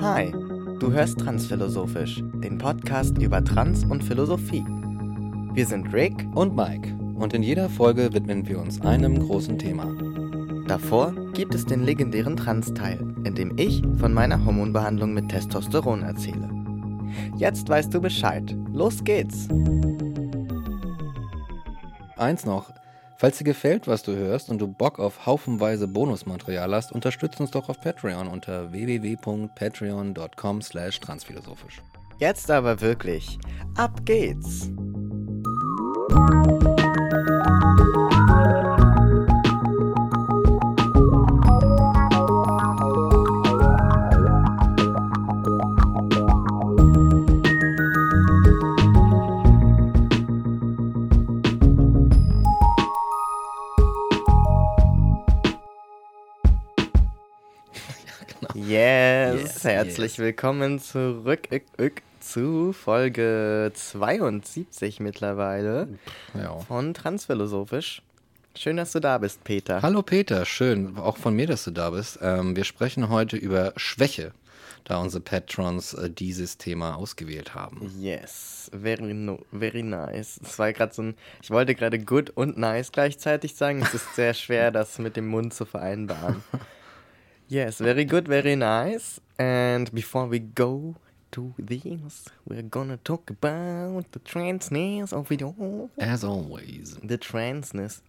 Hi, du hörst Transphilosophisch, den Podcast über Trans und Philosophie. Wir sind Rick und Mike und in jeder Folge widmen wir uns einem großen Thema. Davor gibt es den legendären Trans-Teil, in dem ich von meiner Hormonbehandlung mit Testosteron erzähle. Jetzt weißt du Bescheid. Los geht's! Eins noch, Falls dir gefällt, was du hörst und du Bock auf haufenweise Bonusmaterial hast, unterstützt uns doch auf Patreon unter www.patreon.com slash transphilosophisch. Jetzt aber wirklich, ab geht's! Herzlich willkommen zurück zu Folge 72 mittlerweile ja. von Transphilosophisch. Schön, dass du da bist, Peter. Hallo Peter, schön, auch von mir, dass du da bist. Ähm, wir sprechen heute über Schwäche, da unsere Patrons äh, dieses Thema ausgewählt haben. Yes, very, no, very nice. Es war gerade so ein, ich wollte gerade good und nice gleichzeitig sagen. Es ist sehr schwer, das mit dem Mund zu vereinbaren. Yes, very good, very nice. And before we go to this, we're gonna talk about the transness of it all. As always. The transness.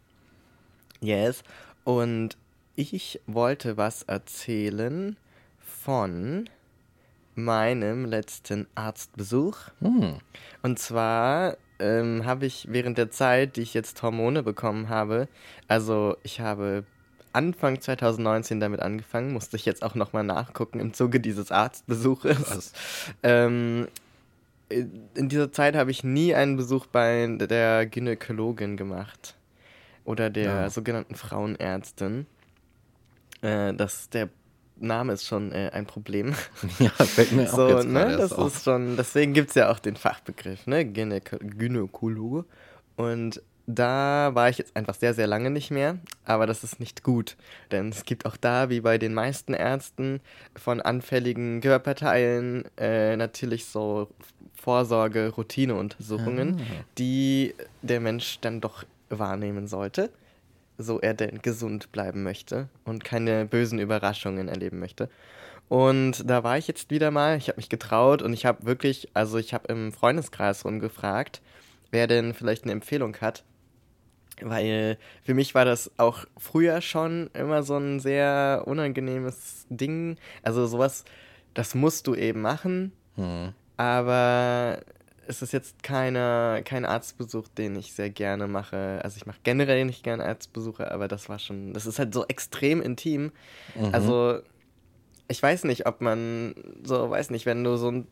Yes. Und ich wollte was erzählen von meinem letzten Arztbesuch. Hm. Und zwar ähm, habe ich während der Zeit, die ich jetzt Hormone bekommen habe, also ich habe Anfang 2019 damit angefangen, musste ich jetzt auch nochmal nachgucken im Zuge dieses Arztbesuches. Ähm, in dieser Zeit habe ich nie einen Besuch bei der Gynäkologin gemacht oder der ja. sogenannten Frauenärztin. Äh, das, der Name ist schon äh, ein Problem. Ja, fällt mir so, auch jetzt ne, das auf. ist schon, deswegen gibt es ja auch den Fachbegriff, ne, Gynäkologe. Und da war ich jetzt einfach sehr, sehr lange nicht mehr, aber das ist nicht gut, denn es gibt auch da, wie bei den meisten Ärzten, von anfälligen Körperteilen äh, natürlich so Vorsorge, Routineuntersuchungen, ah. die der Mensch dann doch wahrnehmen sollte, so er denn gesund bleiben möchte und keine bösen Überraschungen erleben möchte. Und da war ich jetzt wieder mal, ich habe mich getraut und ich habe wirklich, also ich habe im Freundeskreis rumgefragt, wer denn vielleicht eine Empfehlung hat, weil für mich war das auch früher schon immer so ein sehr unangenehmes Ding. Also sowas, das musst du eben machen. Hm. Aber es ist jetzt keine, kein Arztbesuch, den ich sehr gerne mache. Also ich mache generell nicht gerne Arztbesuche, aber das war schon, das ist halt so extrem intim. Mhm. Also ich weiß nicht, ob man so, weiß nicht, wenn du so ein,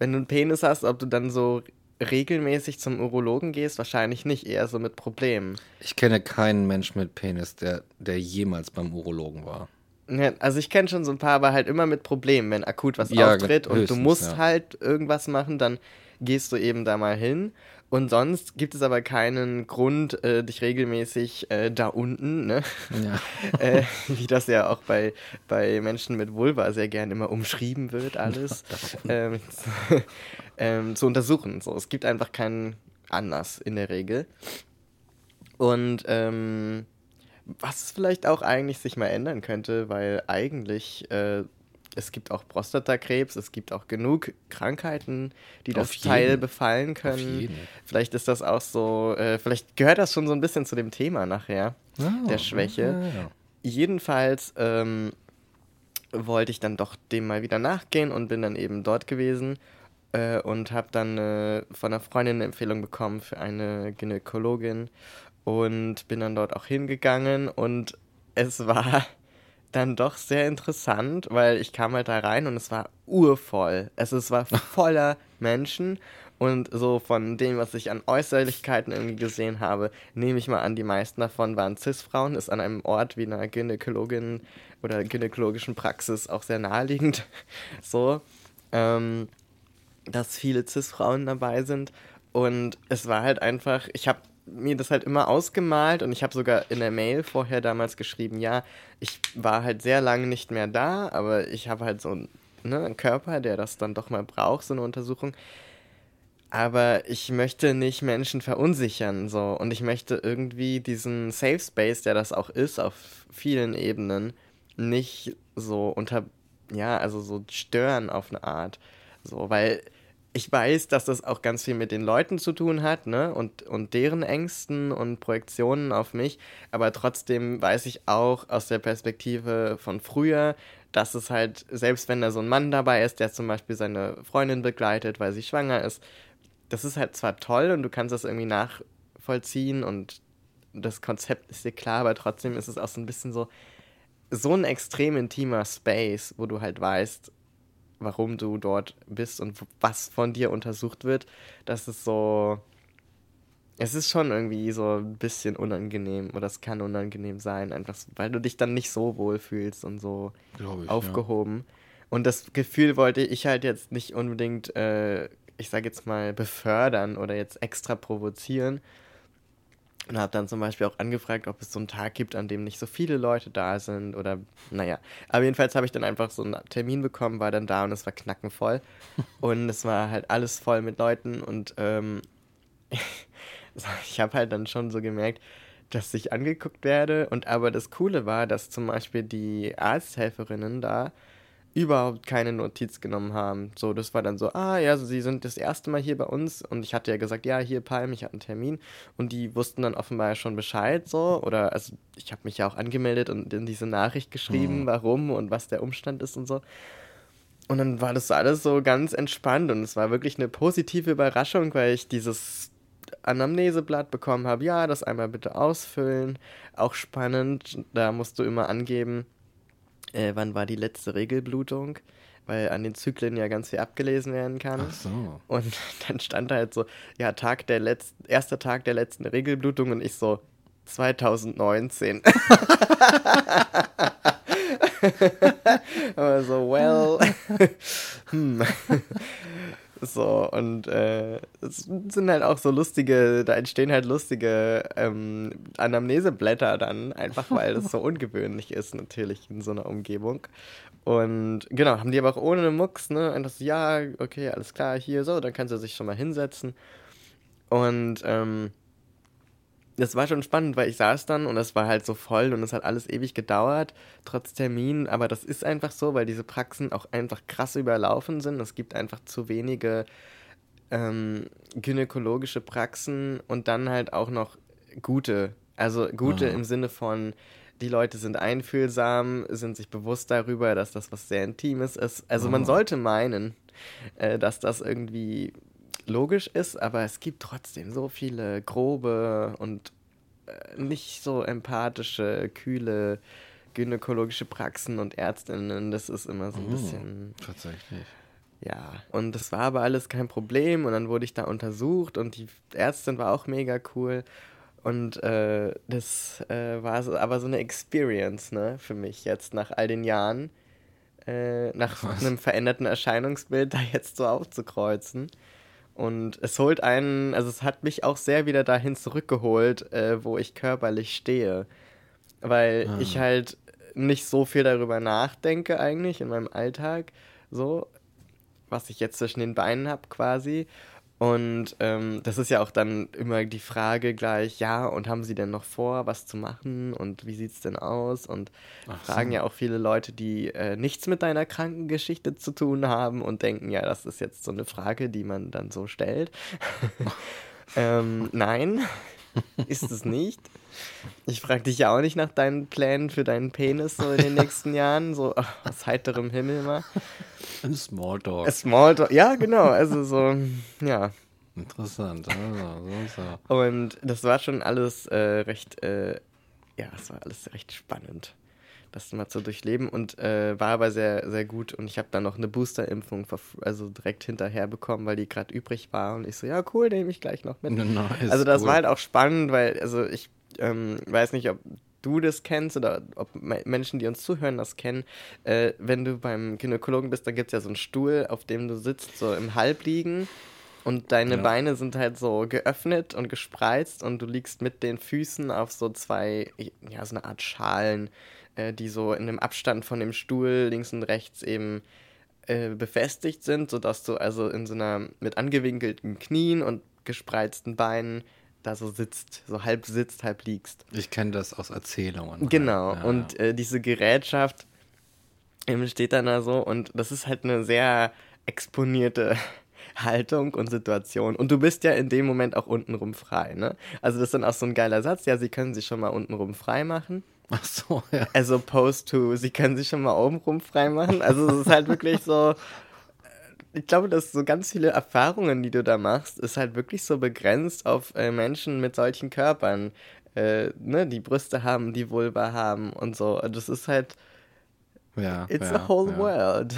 wenn du einen Penis hast, ob du dann so regelmäßig zum Urologen gehst, wahrscheinlich nicht, eher so mit Problemen. Ich kenne keinen Mensch mit Penis, der, der jemals beim Urologen war. Ja, also ich kenne schon so ein paar, aber halt immer mit Problemen, wenn akut was ja, auftritt und du musst ja. halt irgendwas machen, dann gehst du eben da mal hin. Und sonst gibt es aber keinen Grund, äh, dich regelmäßig äh, da unten, ne? Ja. äh, wie das ja auch bei, bei Menschen mit Vulva sehr gern immer umschrieben wird, alles, ähm, ähm, zu untersuchen. So, es gibt einfach keinen Anlass in der Regel. Und ähm, was vielleicht auch eigentlich sich mal ändern könnte, weil eigentlich äh, es gibt auch Prostatakrebs, es gibt auch genug Krankheiten, die das Teil befallen können. Vielleicht ist das auch so, äh, vielleicht gehört das schon so ein bisschen zu dem Thema nachher, oh, der Schwäche. Ja. Jedenfalls ähm, wollte ich dann doch dem mal wieder nachgehen und bin dann eben dort gewesen äh, und habe dann äh, von einer Freundin eine Empfehlung bekommen für eine Gynäkologin und bin dann dort auch hingegangen und es war dann doch sehr interessant, weil ich kam halt da rein und es war urvoll. Also es war voller Menschen und so von dem, was ich an Äußerlichkeiten irgendwie gesehen habe, nehme ich mal an, die meisten davon waren Cis-Frauen, ist an einem Ort wie einer Gynäkologin oder gynäkologischen Praxis auch sehr naheliegend so, ähm, dass viele Cis-Frauen dabei sind und es war halt einfach, ich habe mir das halt immer ausgemalt und ich habe sogar in der Mail vorher damals geschrieben, ja, ich war halt sehr lange nicht mehr da, aber ich habe halt so ne, einen Körper, der das dann doch mal braucht, so eine Untersuchung. Aber ich möchte nicht Menschen verunsichern, so. Und ich möchte irgendwie diesen Safe Space, der das auch ist, auf vielen Ebenen, nicht so unter, ja, also so stören auf eine Art. So, weil ich weiß, dass das auch ganz viel mit den Leuten zu tun hat, ne? Und, und deren Ängsten und Projektionen auf mich. Aber trotzdem weiß ich auch aus der Perspektive von früher, dass es halt, selbst wenn da so ein Mann dabei ist, der zum Beispiel seine Freundin begleitet, weil sie schwanger ist, das ist halt zwar toll und du kannst das irgendwie nachvollziehen und das Konzept ist dir klar, aber trotzdem ist es auch so ein bisschen so, so ein extrem intimer Space, wo du halt weißt, warum du dort bist und was von dir untersucht wird, das ist so. Es ist schon irgendwie so ein bisschen unangenehm oder es kann unangenehm sein, einfach weil du dich dann nicht so wohl fühlst und so ich, aufgehoben. Ja. Und das Gefühl wollte ich halt jetzt nicht unbedingt, äh, ich sag jetzt mal, befördern oder jetzt extra provozieren, und habe dann zum Beispiel auch angefragt, ob es so einen Tag gibt, an dem nicht so viele Leute da sind oder naja. Aber jedenfalls habe ich dann einfach so einen Termin bekommen, war dann da und es war knackenvoll. und es war halt alles voll mit Leuten und ähm, ich habe halt dann schon so gemerkt, dass ich angeguckt werde. Und aber das Coole war, dass zum Beispiel die Arzthelferinnen da überhaupt keine Notiz genommen haben. So, das war dann so, ah ja, sie sind das erste Mal hier bei uns und ich hatte ja gesagt, ja, hier Palm, ich hatte einen Termin und die wussten dann offenbar schon Bescheid so oder also ich habe mich ja auch angemeldet und in diese Nachricht geschrieben, mhm. warum und was der Umstand ist und so. Und dann war das alles so ganz entspannt und es war wirklich eine positive Überraschung, weil ich dieses Anamneseblatt bekommen habe, ja, das einmal bitte ausfüllen, auch spannend, da musst du immer angeben, äh, wann war die letzte Regelblutung, weil an den Zyklen ja ganz viel abgelesen werden kann. Ach so. Und dann stand da halt so, ja, Tag der letzten, erster Tag der letzten Regelblutung und ich so, 2019. Aber so, well. hm. So, und äh, es sind halt auch so lustige, da entstehen halt lustige ähm, Anamneseblätter dann, einfach weil das so ungewöhnlich ist, natürlich in so einer Umgebung. Und genau, haben die aber auch ohne Mucks, ne? Einfach so, ja, okay, alles klar, hier so, dann kannst du sich schon mal hinsetzen. Und ähm, das war schon spannend, weil ich saß dann und es war halt so voll und es hat alles ewig gedauert, trotz Termin. Aber das ist einfach so, weil diese Praxen auch einfach krass überlaufen sind. Es gibt einfach zu wenige ähm, gynäkologische Praxen und dann halt auch noch gute. Also gute Aha. im Sinne von, die Leute sind einfühlsam, sind sich bewusst darüber, dass das was sehr Intimes ist. Also man sollte meinen, äh, dass das irgendwie logisch ist, aber es gibt trotzdem so viele grobe und äh, nicht so empathische, kühle gynäkologische Praxen und Ärztinnen. Das ist immer so ein oh, bisschen. Tatsächlich. Ja, und das war aber alles kein Problem und dann wurde ich da untersucht und die Ärztin war auch mega cool. Und äh, das äh, war so, aber so eine Experience, ne, für mich jetzt nach all den Jahren, äh, nach Was? einem veränderten Erscheinungsbild da jetzt so aufzukreuzen. Und es holt einen, also es hat mich auch sehr wieder dahin zurückgeholt, äh, wo ich körperlich stehe. Weil ah. ich halt nicht so viel darüber nachdenke eigentlich in meinem Alltag, so, was ich jetzt zwischen den Beinen habe quasi. Und ähm, das ist ja auch dann immer die Frage gleich, ja, und haben Sie denn noch vor, was zu machen und wie sieht es denn aus? Und Ach fragen so. ja auch viele Leute, die äh, nichts mit deiner Krankengeschichte zu tun haben und denken, ja, das ist jetzt so eine Frage, die man dann so stellt. ähm, nein, ist es nicht. Ich frage dich ja auch nicht nach deinen Plänen für deinen Penis so in den nächsten Jahren, so aus heiterem Himmel mal. Ein Smalltalk. Ein Smalltalk, ja, genau. Also so, ja. Interessant. Also, so, so. Und das war schon alles äh, recht, äh, ja, es war alles recht spannend, das mal zu durchleben und äh, war aber sehr, sehr gut. Und ich habe dann noch eine Boosterimpfung also direkt hinterher bekommen, weil die gerade übrig war. Und ich so, ja, cool, nehme ich gleich noch mit. Nice, also das cool. war halt auch spannend, weil, also ich ähm, weiß nicht, ob du das kennst oder ob Menschen, die uns zuhören, das kennen. Äh, wenn du beim Gynäkologen bist, dann gibt es ja so einen Stuhl, auf dem du sitzt, so im Halbliegen. Und deine ja. Beine sind halt so geöffnet und gespreizt und du liegst mit den Füßen auf so zwei, ja, so eine Art Schalen, äh, die so in dem Abstand von dem Stuhl links und rechts eben äh, befestigt sind, sodass du also in so einer mit angewinkelten Knien und gespreizten Beinen da so sitzt, so halb sitzt, halb liegst. Ich kenne das aus Erzählungen. Genau, ja. und äh, diese Gerätschaft eben steht dann da so und das ist halt eine sehr exponierte Haltung und Situation. Und du bist ja in dem Moment auch untenrum frei, ne? Also das ist dann auch so ein geiler Satz, ja, sie können sich schon mal untenrum frei machen. Ach so, ja. As opposed to, sie können sich schon mal obenrum frei machen. Also es ist halt wirklich so, ich glaube, dass so ganz viele Erfahrungen, die du da machst, ist halt wirklich so begrenzt auf äh, Menschen mit solchen Körpern, äh, ne, die Brüste haben, die Vulva haben und so. Das ist halt, ja, it's ja, a whole ja. world.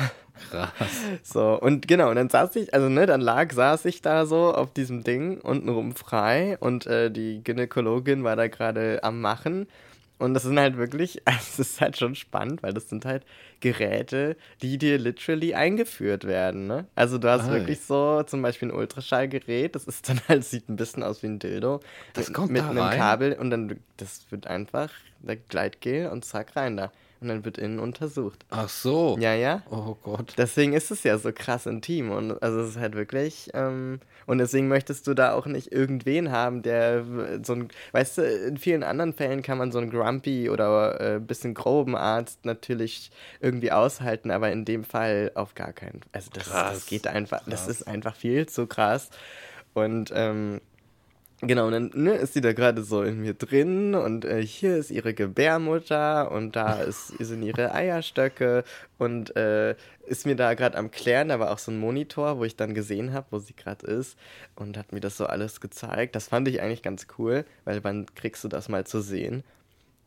Krass. So, und genau, und dann saß ich, also ne, dann lag, saß ich da so auf diesem Ding untenrum frei und äh, die Gynäkologin war da gerade am Machen und das sind halt wirklich, es ist halt schon spannend, weil das sind halt Geräte, die dir literally eingeführt werden. Ne? Also du hast Ei. wirklich so zum Beispiel ein Ultraschallgerät, das ist dann halt, sieht ein bisschen aus wie ein Dildo. Das mit, kommt mit da einem rein? Kabel und dann, das wird einfach, der Gleitgel und zack rein da und dann wird innen untersucht. Ach so. Ja, ja. Oh Gott. Deswegen ist es ja so krass intim und also es ist halt wirklich ähm, und deswegen möchtest du da auch nicht irgendwen haben, der so ein, weißt du, in vielen anderen Fällen kann man so einen grumpy oder äh, bisschen groben Arzt natürlich irgendwie aushalten, aber in dem Fall auf gar keinen. Also das, das geht einfach, krass. das ist einfach viel zu krass und ähm, Genau, und dann ne, ist sie da gerade so in mir drin und äh, hier ist ihre Gebärmutter und da ist, sind ihre Eierstöcke und äh, ist mir da gerade am Klären. Da war auch so ein Monitor, wo ich dann gesehen habe, wo sie gerade ist und hat mir das so alles gezeigt. Das fand ich eigentlich ganz cool, weil wann kriegst du das mal zu sehen?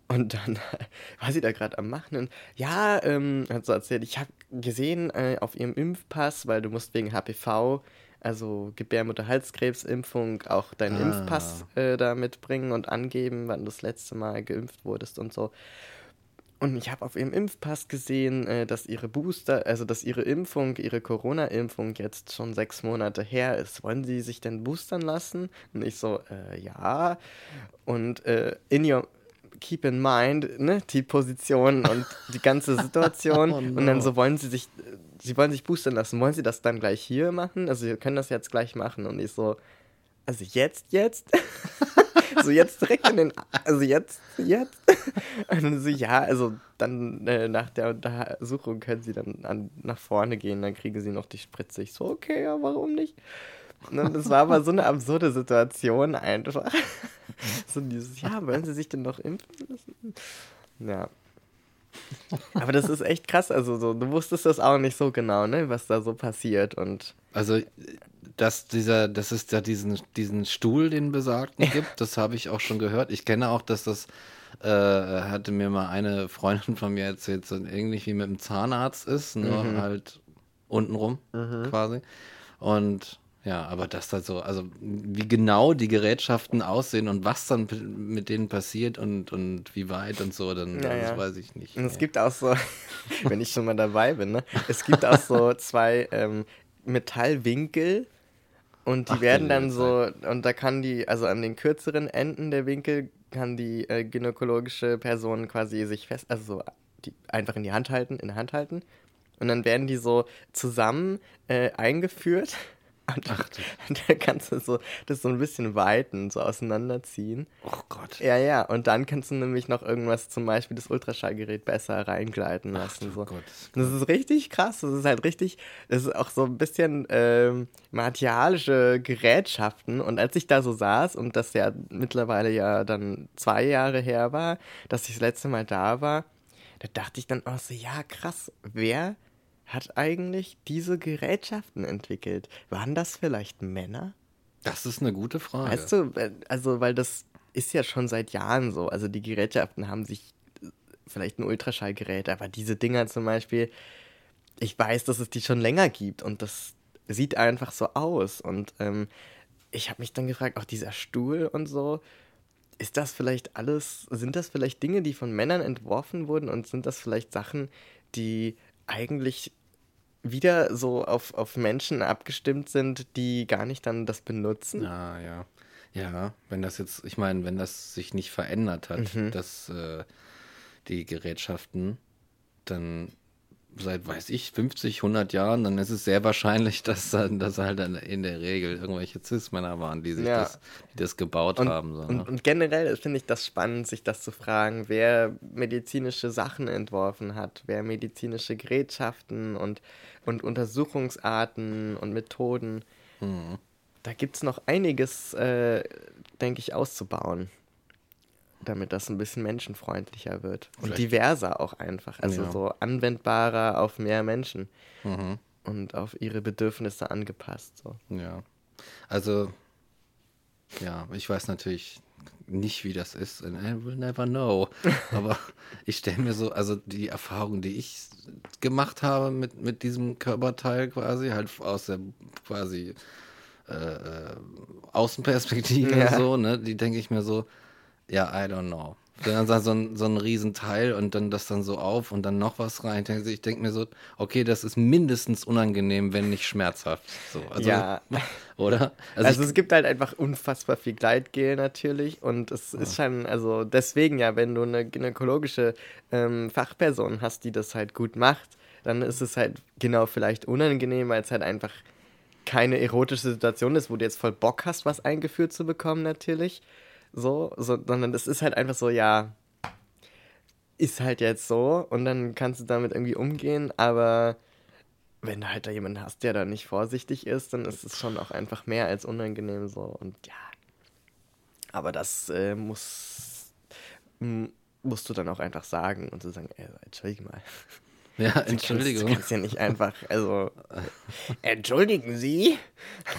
Und dann war sie da gerade am Machen und ja, ähm, hat so erzählt, ich habe gesehen äh, auf ihrem Impfpass, weil du musst wegen HPV also Gebärmutterhalskrebsimpfung, auch deinen ah. Impfpass äh, da mitbringen und angeben, wann du das letzte Mal geimpft wurdest und so. Und ich habe auf ihrem Impfpass gesehen, äh, dass ihre Booster, also dass ihre Impfung, ihre Corona-Impfung jetzt schon sechs Monate her ist. Wollen Sie sich denn boostern lassen? Und ich so, äh, ja. Und äh, in your keep in mind, ne, die Position und die ganze Situation. oh no. Und dann so wollen sie sich sie wollen sich boostern lassen. Wollen sie das dann gleich hier machen? Also, sie können das jetzt gleich machen. Und ich so, also jetzt, jetzt? so jetzt direkt in den, also jetzt, jetzt? Und dann so, ja, also dann äh, nach der Untersuchung können sie dann an, nach vorne gehen, dann kriegen sie noch die Spritze. Ich so, okay, ja, warum nicht? Und das war aber so eine absurde Situation einfach. so dieses, ja, wollen sie sich denn noch impfen lassen? Ja. Aber das ist echt krass. Also so, du wusstest das auch nicht so genau, ne, was da so passiert und. Also, dass dieser, dass es da diesen, diesen Stuhl, den besagten gibt, das habe ich auch schon gehört. Ich kenne auch, dass das äh, hatte mir mal eine Freundin von mir erzählt, so ähnlich wie mit dem Zahnarzt ist, nur mhm. halt untenrum mhm. quasi. Und ja, aber das da so, also wie genau die Gerätschaften aussehen und was dann mit denen passiert und, und wie weit und so, dann ja, das weiß ich nicht. Und es gibt auch so, wenn ich schon mal dabei bin, ne? es gibt auch so zwei ähm, Metallwinkel und die Ach, werden dann so, und da kann die, also an den kürzeren Enden der Winkel kann die äh, gynäkologische Person quasi sich fest, also so die einfach in die Hand halten, in der Hand halten. Und dann werden die so zusammen äh, eingeführt und Ach, da kannst du so das so ein bisschen weiten, so auseinanderziehen. Oh Gott. Ja, ja. Und dann kannst du nämlich noch irgendwas, zum Beispiel das Ultraschallgerät, besser reingleiten lassen. Ach, so. Gott. Das ist richtig krass. Das ist halt richtig, das ist auch so ein bisschen ähm, martialische Gerätschaften. Und als ich da so saß und das ja mittlerweile ja dann zwei Jahre her war, dass ich das letzte Mal da war, da dachte ich dann auch so, ja, krass, wer hat eigentlich diese Gerätschaften entwickelt? Waren das vielleicht Männer? Das ist eine gute Frage. Weißt du, äh, also, weil das ist ja schon seit Jahren so. Also, die Gerätschaften haben sich äh, vielleicht ein Ultraschallgerät, aber diese Dinger zum Beispiel, ich weiß, dass es die schon länger gibt und das sieht einfach so aus. Und ähm, ich habe mich dann gefragt, auch dieser Stuhl und so, ist das vielleicht alles, sind das vielleicht Dinge, die von Männern entworfen wurden und sind das vielleicht Sachen, die eigentlich wieder so auf, auf Menschen abgestimmt sind, die gar nicht dann das benutzen. Ah, ja. Ja, wenn das jetzt, ich meine, wenn das sich nicht verändert hat, mhm. dass äh, die Gerätschaften, dann seit, weiß ich, 50, 100 Jahren, dann ist es sehr wahrscheinlich, dass, dass halt in der Regel irgendwelche Cis-Männer waren, die sich ja. das, die das gebaut und, haben. So, und, ne? und, generell finde ich das spannend, sich das zu fragen, wer medizinische Sachen entworfen hat, wer medizinische Gerätschaften und, und Untersuchungsarten und Methoden. Mhm. Da gibt es noch einiges, äh, denke ich, auszubauen damit das ein bisschen menschenfreundlicher wird. Und Vielleicht. diverser auch einfach. Also ja. so anwendbarer auf mehr Menschen. Mhm. Und auf ihre Bedürfnisse angepasst. So. Ja. Also, ja, ich weiß natürlich nicht, wie das ist. And I will never know. Aber ich stelle mir so, also die Erfahrung, die ich gemacht habe mit, mit diesem Körperteil quasi, halt aus der quasi äh, äh Außenperspektive ja. so, ne, die denke ich mir so, ja, I don't know. Dann so ein, so ein Riesenteil und dann das dann so auf und dann noch was rein. Ich denke mir so, okay, das ist mindestens unangenehm, wenn nicht schmerzhaft. So, also, ja. Oder? Also, also es gibt halt einfach unfassbar viel Gleitgel natürlich und es ja. ist schon, also deswegen ja, wenn du eine gynäkologische ähm, Fachperson hast, die das halt gut macht, dann ist es halt genau vielleicht unangenehm, weil es halt einfach keine erotische Situation ist, wo du jetzt voll Bock hast, was eingeführt zu bekommen natürlich so, so, sondern es ist halt einfach so, ja, ist halt jetzt so und dann kannst du damit irgendwie umgehen, aber wenn du halt da jemanden hast, der da nicht vorsichtig ist, dann ist es schon auch einfach mehr als unangenehm so und ja. Aber das äh, muss, musst du dann auch einfach sagen und so sagen, ey, entschuldige mal. Ja, Entschuldigung. Du kannst ja nicht einfach, also, entschuldigen Sie?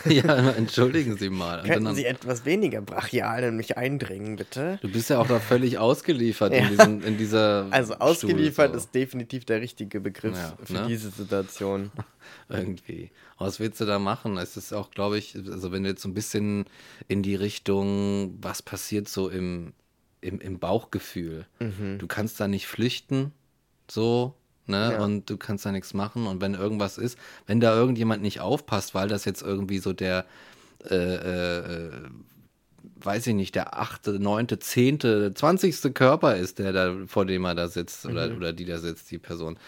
Ja, entschuldigen Sie mal. Könnten dann, Sie etwas weniger brachial in mich eindringen, bitte? Du bist ja auch da völlig ausgeliefert ja. in, diesen, in dieser Also ausgeliefert Stuhl, so. ist definitiv der richtige Begriff ja, für ne? diese Situation. Irgendwie. Was willst du da machen? Es ist auch, glaube ich, also wenn du jetzt so ein bisschen in die Richtung, was passiert so im, im, im Bauchgefühl. Mhm. Du kannst da nicht flüchten, so, ne? Ja. Und du kannst da nichts machen. Und wenn irgendwas ist, wenn da irgendjemand nicht aufpasst, weil das jetzt irgendwie so der, äh, äh, weiß ich nicht, der achte, neunte, zehnte, zwanzigste Körper ist, der da, vor dem er da sitzt mhm. oder, oder die da sitzt, die Person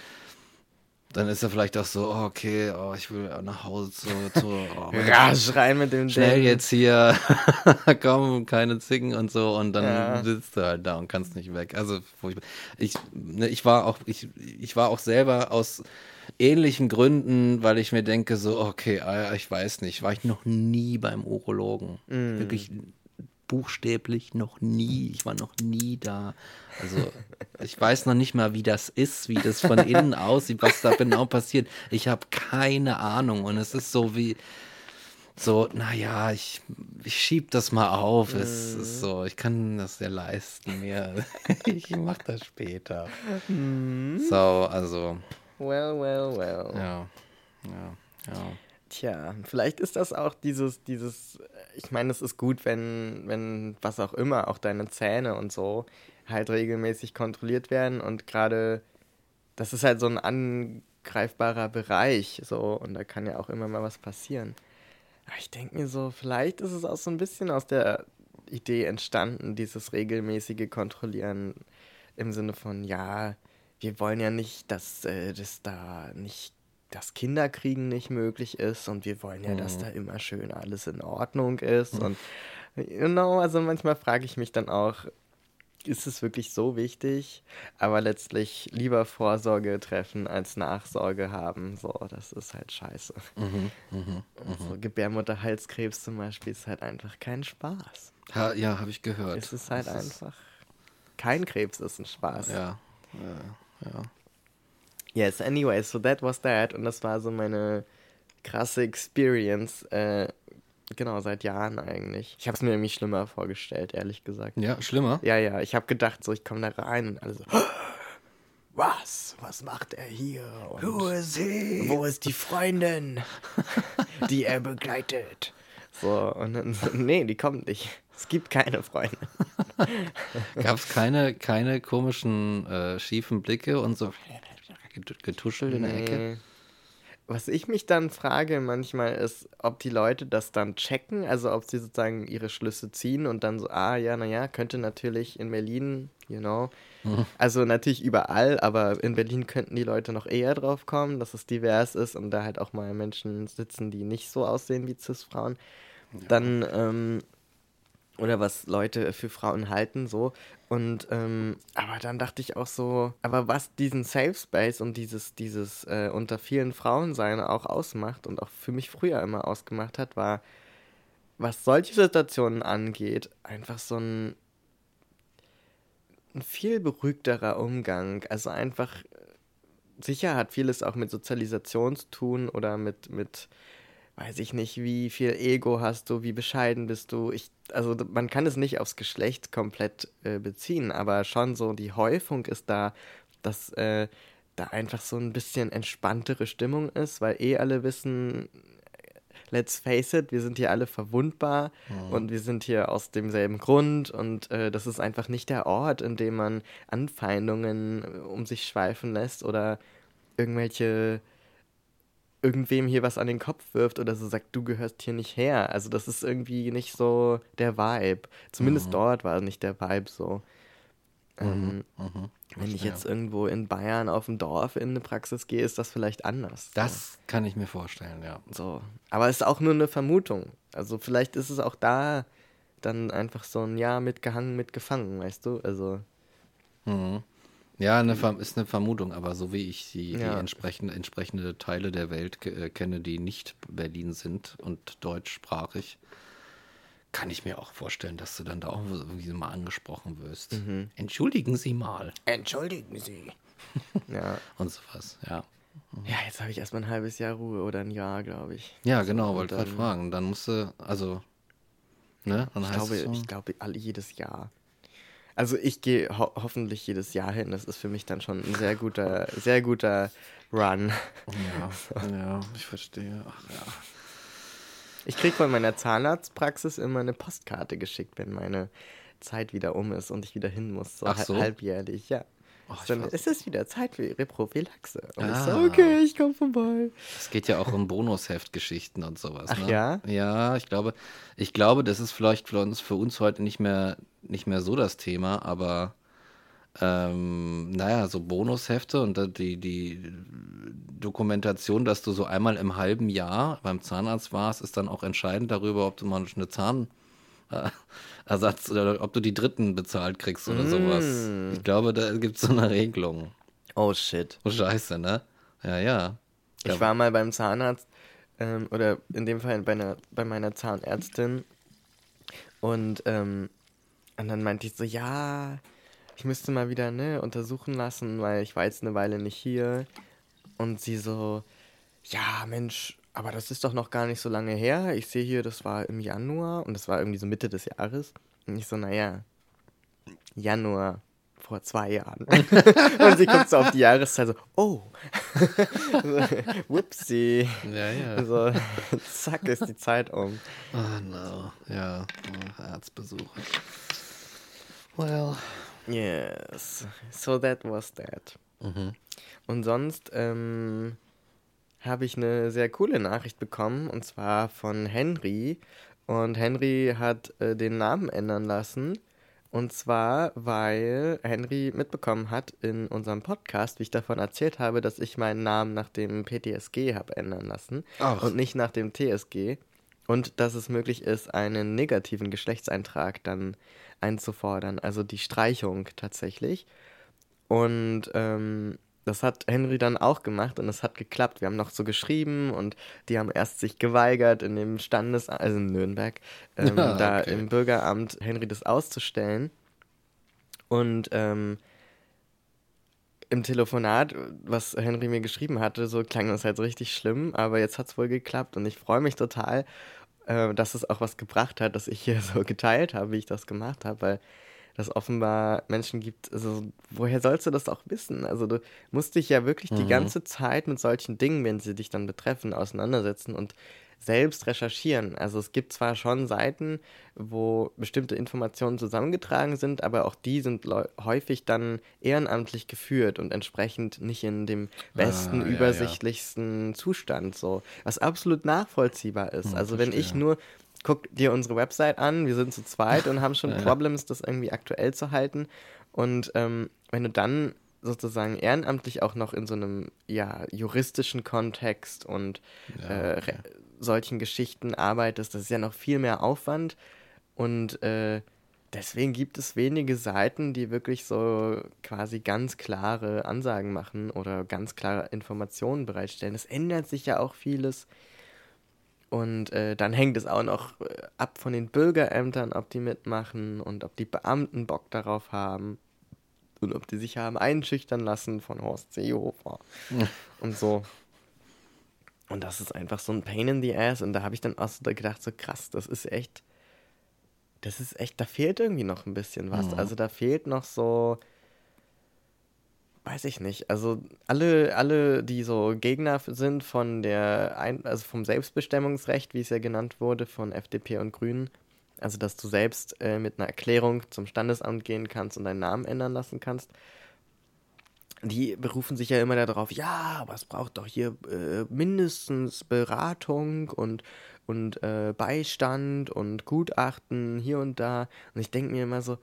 dann ist er vielleicht auch so, oh, okay, oh, ich will nach Hause zu. zu oh, Rasch rein mit dem Schnell Ding. jetzt hier, komm, keine Zicken und so und dann ja. sitzt du halt da und kannst nicht weg. Also ich, ne, ich war auch, ich, ich war auch selber aus ähnlichen Gründen, weil ich mir denke, so, okay, ah ich weiß nicht, war ich noch nie beim Urologen. Mm. Wirklich buchstäblich noch nie. Ich war noch nie da. Also ich weiß noch nicht mal, wie das ist, wie das von innen aussieht, was da genau passiert. Ich habe keine Ahnung und es ist so wie so, naja, ich, ich schieb das mal auf. Es ist mhm. so, ich kann das ja leisten mir. ich mach das später. Mhm. So, also. Well, well, well. Ja, ja, ja. Tja, vielleicht ist das auch dieses, dieses, ich meine, es ist gut, wenn, wenn was auch immer, auch deine Zähne und so, halt regelmäßig kontrolliert werden und gerade, das ist halt so ein angreifbarer Bereich, so, und da kann ja auch immer mal was passieren. Aber ich denke mir so, vielleicht ist es auch so ein bisschen aus der Idee entstanden, dieses regelmäßige Kontrollieren im Sinne von, ja, wir wollen ja nicht, dass äh, das da nicht dass Kinderkriegen nicht möglich ist und wir wollen ja, mhm. dass da immer schön alles in Ordnung ist. Mhm. Und genau, also manchmal frage ich mich dann auch, ist es wirklich so wichtig? Aber letztlich lieber Vorsorge treffen als Nachsorge haben. So, das ist halt scheiße. Mhm, mh, also mhm. Gebärmutterhalskrebs zum Beispiel ist halt einfach kein Spaß. Ha, ja, habe ich gehört. Es ist halt das einfach. Ist... Kein Krebs ist ein Spaß. Ja, ja, ja. Yes, anyway, so that was that. Und das war so meine krasse Experience. Äh, genau, seit Jahren eigentlich. Ich habe es mir nämlich schlimmer vorgestellt, ehrlich gesagt. Ja, schlimmer? Ja, ja. Ich habe gedacht, so, ich komme da rein und alle so, was? Was macht er hier? Und Who is he? Wo ist die Freundin, die er begleitet? So, und dann, so, nee, die kommt nicht. Es gibt keine Freunde. Gab es keine, keine komischen, äh, schiefen Blicke und so getuschelt in der Ecke? was ich mich dann frage manchmal ist, ob die Leute das dann checken, also ob sie sozusagen ihre Schlüsse ziehen und dann so, ah ja, naja, könnte natürlich in Berlin, you know. Mhm. Also natürlich überall, aber in Berlin könnten die Leute noch eher drauf kommen, dass es divers ist und da halt auch mal Menschen sitzen, die nicht so aussehen wie Cis-Frauen. Ja. Dann, ähm, oder was Leute für Frauen halten, so. Und ähm, aber dann dachte ich auch so, aber was diesen Safe Space und dieses, dieses äh, unter vielen Frauen sein auch ausmacht und auch für mich früher immer ausgemacht hat, war, was solche Situationen angeht, einfach so ein, ein viel beruhigterer Umgang. Also einfach, sicher hat vieles auch mit Sozialisation zu tun oder mit, mit weiß ich nicht, wie viel Ego hast du, wie bescheiden bist du. Ich, also man kann es nicht aufs Geschlecht komplett äh, beziehen, aber schon so die Häufung ist da, dass äh, da einfach so ein bisschen entspanntere Stimmung ist, weil eh alle wissen, let's face it, wir sind hier alle verwundbar mhm. und wir sind hier aus demselben Grund und äh, das ist einfach nicht der Ort, in dem man Anfeindungen äh, um sich schweifen lässt oder irgendwelche irgendwem hier was an den Kopf wirft oder so sagt, du gehörst hier nicht her. Also das ist irgendwie nicht so der Vibe. Zumindest mhm. dort war nicht der Vibe so. Ähm, mhm. Mhm. Wenn ich jetzt irgendwo in Bayern auf dem Dorf in eine Praxis gehe, ist das vielleicht anders. Das so. kann ich mir vorstellen, ja. So. Aber es ist auch nur eine Vermutung. Also vielleicht ist es auch da dann einfach so ein Ja mitgehangen, mitgefangen, weißt du? Also. Mhm. Ja, eine ist eine Vermutung, aber so wie ich die, ja. die entsprechende, entsprechende Teile der Welt äh, kenne, die nicht Berlin sind und deutschsprachig, kann ich mir auch vorstellen, dass du dann da auch irgendwie mal angesprochen wirst. Mhm. Entschuldigen Sie mal. Entschuldigen Sie. ja. Und sowas, ja. Ja, jetzt habe ich erstmal ein halbes Jahr Ruhe oder ein Jahr, glaube ich. Ja, genau, wollte ich gerade fragen. Dann musst du, also, ne? Dann ich, glaube, ich glaube, jedes Jahr. Also ich gehe ho hoffentlich jedes Jahr hin. Das ist für mich dann schon ein sehr guter, sehr guter Run. Ja, so. ja ich verstehe. Ach ja. Ich kriege von meiner Zahnarztpraxis immer eine Postkarte geschickt, wenn meine Zeit wieder um ist und ich wieder hin muss. So, Ach so? halbjährlich, ja. Oh, dann ist es wieder Zeit für ihre Prophylaxe. Und ah. ich so, okay, ich komme vorbei. Es geht ja auch um Bonusheftgeschichten und sowas. Ach ne? ja? Ja, ich glaube, ich glaube, das ist vielleicht für uns, für uns heute nicht mehr, nicht mehr so das Thema, aber ähm, naja, so Bonushefte und die, die Dokumentation, dass du so einmal im halben Jahr beim Zahnarzt warst, ist dann auch entscheidend darüber, ob du mal eine Zahn Ersatz oder ob du die dritten bezahlt kriegst oder mm. sowas. Ich glaube, da gibt es so eine Regelung. Oh shit. Oh scheiße, ne? Ja, ja. Ich war mal beim Zahnarzt ähm, oder in dem Fall bei, einer, bei meiner Zahnärztin und, ähm, und dann meinte ich so, ja, ich müsste mal wieder ne, untersuchen lassen, weil ich war jetzt eine Weile nicht hier. Und sie so, ja, Mensch, aber das ist doch noch gar nicht so lange her. Ich sehe hier, das war im Januar und das war irgendwie so Mitte des Jahres. Und ich so, naja, Januar vor zwei Jahren. und sie guckt so auf die Jahreszeit so, oh. so, whoopsie. Ja, ja. So, zack, ist die Zeit um. Oh no, ja, oh, Arztbesuche. Well. Yes, so that was that. Mhm. Und sonst, ähm, habe ich eine sehr coole Nachricht bekommen und zwar von Henry. Und Henry hat äh, den Namen ändern lassen. Und zwar, weil Henry mitbekommen hat in unserem Podcast, wie ich davon erzählt habe, dass ich meinen Namen nach dem PTSG habe ändern lassen Ach. und nicht nach dem TSG. Und dass es möglich ist, einen negativen Geschlechtseintrag dann einzufordern, also die Streichung tatsächlich. Und ähm, das hat Henry dann auch gemacht und es hat geklappt. Wir haben noch so geschrieben und die haben erst sich geweigert, in dem Standesamt, also in Nürnberg, ähm, ja, da im Bürgeramt Henry das auszustellen. Und ähm, im Telefonat, was Henry mir geschrieben hatte, so klang das halt richtig schlimm, aber jetzt hat es wohl geklappt und ich freue mich total, äh, dass es auch was gebracht hat, dass ich hier so geteilt habe, wie ich das gemacht habe, weil dass offenbar Menschen gibt, also woher sollst du das auch wissen? Also du musst dich ja wirklich mhm. die ganze Zeit mit solchen Dingen, wenn sie dich dann betreffen, auseinandersetzen und selbst recherchieren. Also es gibt zwar schon Seiten, wo bestimmte Informationen zusammengetragen sind, aber auch die sind häufig dann ehrenamtlich geführt und entsprechend nicht in dem besten, ah, ja, übersichtlichsten ja. Zustand, so, was absolut nachvollziehbar ist. Hm, also wenn ich nur guck dir unsere Website an, wir sind zu zweit und haben schon ja. Problems, das irgendwie aktuell zu halten. Und ähm, wenn du dann sozusagen ehrenamtlich auch noch in so einem ja, juristischen Kontext und ja, äh, okay. solchen Geschichten arbeitest, das ist ja noch viel mehr Aufwand. Und äh, deswegen gibt es wenige Seiten, die wirklich so quasi ganz klare Ansagen machen oder ganz klare Informationen bereitstellen. Es ändert sich ja auch vieles. Und äh, dann hängt es auch noch äh, ab von den Bürgerämtern, ob die mitmachen und ob die Beamten Bock darauf haben und ob die sich haben einschüchtern lassen von Horst Seehofer ja. und so. Und das ist einfach so ein Pain in the Ass. Und da habe ich dann auch so gedacht, so krass, das ist echt, das ist echt, da fehlt irgendwie noch ein bisschen was. Mhm. Also da fehlt noch so, weiß ich nicht. Also alle, alle, die so Gegner sind von der, Ein also vom Selbstbestimmungsrecht, wie es ja genannt wurde, von FDP und Grünen, also, dass du selbst äh, mit einer Erklärung zum Standesamt gehen kannst und deinen Namen ändern lassen kannst. Die berufen sich ja immer darauf, ja, aber es braucht doch hier äh, mindestens Beratung und, und äh, Beistand und Gutachten hier und da. Und ich denke mir immer so,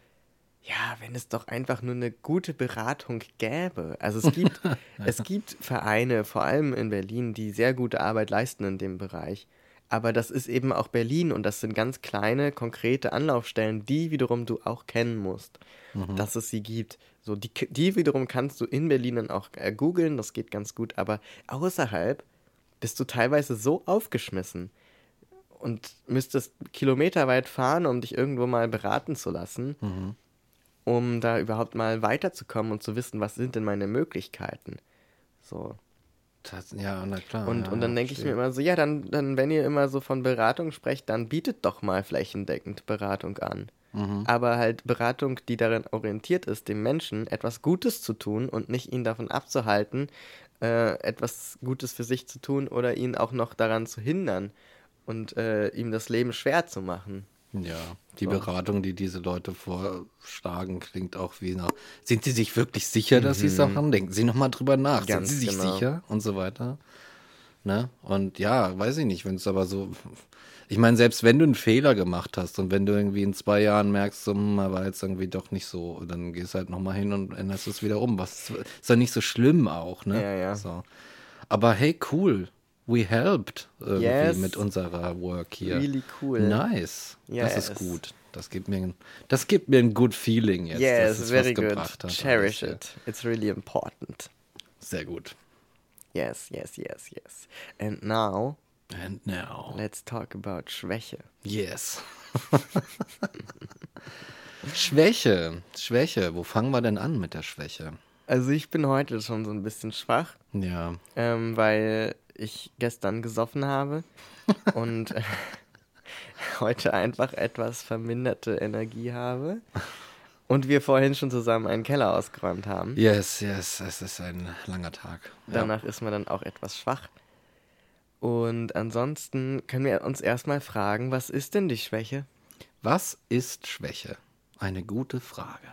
ja, wenn es doch einfach nur eine gute Beratung gäbe. Also es gibt, es gibt Vereine, vor allem in Berlin, die sehr gute Arbeit leisten in dem Bereich. Aber das ist eben auch Berlin und das sind ganz kleine, konkrete Anlaufstellen, die wiederum du auch kennen musst, mhm. dass es sie gibt. So, die, die wiederum kannst du in Berlin dann auch äh, googeln, das geht ganz gut, aber außerhalb bist du teilweise so aufgeschmissen und müsstest kilometerweit fahren, um dich irgendwo mal beraten zu lassen, mhm. Um da überhaupt mal weiterzukommen und zu wissen, was sind denn meine Möglichkeiten. So. Das, ja, na klar. Und, ja, und dann denke ich mir immer so, ja, dann, dann, wenn ihr immer so von Beratung sprecht, dann bietet doch mal flächendeckend Beratung an. Mhm. Aber halt Beratung, die darin orientiert ist, dem Menschen etwas Gutes zu tun und nicht ihn davon abzuhalten, äh, etwas Gutes für sich zu tun oder ihn auch noch daran zu hindern und äh, ihm das Leben schwer zu machen. Ja, die so. Beratung, die diese Leute vorschlagen, klingt auch wie nach. Sind sie sich wirklich sicher, dass mhm. sie es auch haben? Denken sie nochmal drüber nach. Ganz sind sie sich genau. sicher und so weiter? Ne? Und ja, weiß ich nicht, wenn es aber so. Ich meine, selbst wenn du einen Fehler gemacht hast und wenn du irgendwie in zwei Jahren merkst, so, hm, war jetzt irgendwie doch nicht so, dann gehst du halt nochmal hin und änderst es wieder um. Was ist ja nicht so schlimm auch, ne? Ja, ja. So. Aber hey, cool we helped irgendwie yes. mit unserer Work hier. Really cool. Nice. Yes. Das ist gut. Das gibt mir, das gibt mir ein good feeling jetzt. Yes, dass es very was good. Hat, Cherish it. It's really important. Sehr gut. Yes, yes, yes, yes. And now. And now. Let's talk about Schwäche. Yes. Schwäche. Schwäche. Wo fangen wir denn an mit der Schwäche? Also ich bin heute schon so ein bisschen schwach. Ja. Ähm, weil ich gestern gesoffen habe und äh, heute einfach etwas verminderte Energie habe. Und wir vorhin schon zusammen einen Keller ausgeräumt haben. Yes, yes, es ist ein langer Tag. Danach ja. ist man dann auch etwas schwach. Und ansonsten können wir uns erstmal fragen, was ist denn die Schwäche? Was ist Schwäche? Eine gute Frage.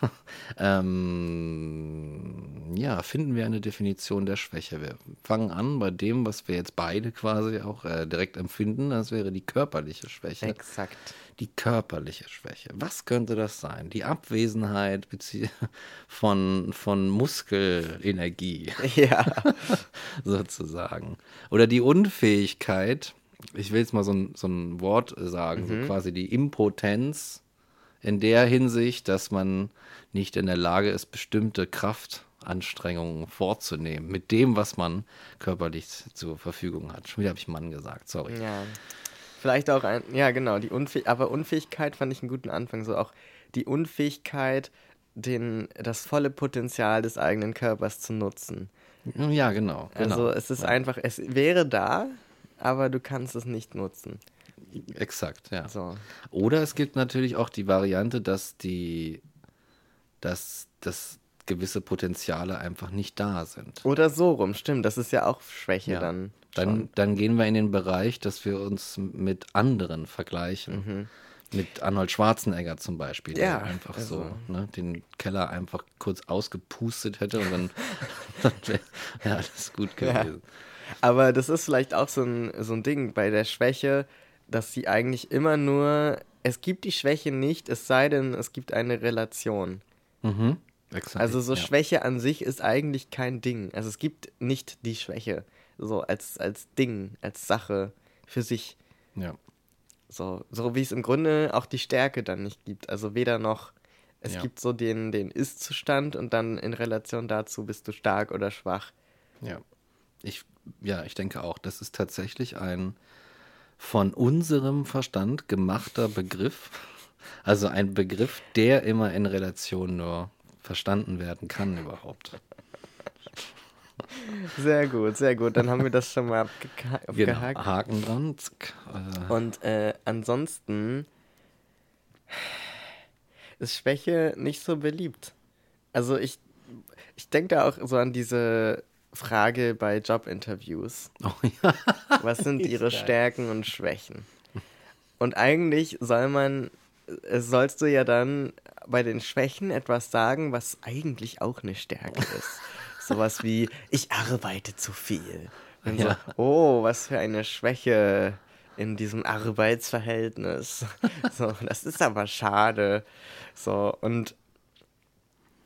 ähm, ja, finden wir eine Definition der Schwäche. Wir fangen an bei dem, was wir jetzt beide quasi auch äh, direkt empfinden. Das wäre die körperliche Schwäche. Exakt. Die körperliche Schwäche. Was könnte das sein? Die Abwesenheit von, von Muskelenergie. Ja. sozusagen. Oder die Unfähigkeit, ich will jetzt mal so ein, so ein Wort sagen, mhm. so quasi die Impotenz in der Hinsicht, dass man nicht in der Lage ist, bestimmte Kraftanstrengungen vorzunehmen mit dem, was man körperlich zur Verfügung hat. Schon wieder habe ich Mann gesagt, sorry. Ja. Vielleicht auch ein, ja genau, die Unfäh aber Unfähigkeit fand ich einen guten Anfang, so auch die Unfähigkeit, den, das volle Potenzial des eigenen Körpers zu nutzen. Ja, genau. genau. Also es ist ja. einfach, es wäre da, aber du kannst es nicht nutzen. Exakt, ja. So. Oder es gibt natürlich auch die Variante, dass die, dass, dass gewisse Potenziale einfach nicht da sind. Oder so rum, stimmt. Das ist ja auch Schwäche ja. dann. Dann, dann gehen wir in den Bereich, dass wir uns mit anderen vergleichen. Mhm. Mit Arnold Schwarzenegger zum Beispiel, ja, der einfach also. so ne, den Keller einfach kurz ausgepustet hätte und dann, dann wäre ja, alles gut gewesen. Ja. Aber das ist vielleicht auch so ein, so ein Ding bei der Schwäche, dass sie eigentlich immer nur, es gibt die Schwäche nicht, es sei denn, es gibt eine Relation. Mhm. Exakt, also so ja. Schwäche an sich ist eigentlich kein Ding. Also es gibt nicht die Schwäche so als, als Ding, als Sache für sich. Ja. So, so wie es im Grunde auch die Stärke dann nicht gibt. Also weder noch, es ja. gibt so den, den Ist-Zustand und dann in Relation dazu bist du stark oder schwach. Ja. Ich, ja, ich denke auch, das ist tatsächlich ein von unserem Verstand gemachter Begriff. Also ein Begriff, der immer in Relation nur verstanden werden kann überhaupt. Sehr gut, sehr gut. Dann haben wir das schon mal abgehakt. Genau, Haken dran. Und äh, ansonsten ist Schwäche nicht so beliebt. Also ich, ich denke da auch so an diese Frage bei Jobinterviews. Oh, ja. Was sind ihre Stärken und Schwächen? Und eigentlich soll man, äh, sollst du ja dann bei den Schwächen etwas sagen, was eigentlich auch eine Stärke ist. Sowas wie, ich arbeite zu viel. Und ja. so, oh, was für eine Schwäche in diesem Arbeitsverhältnis. So, das ist aber schade. So, und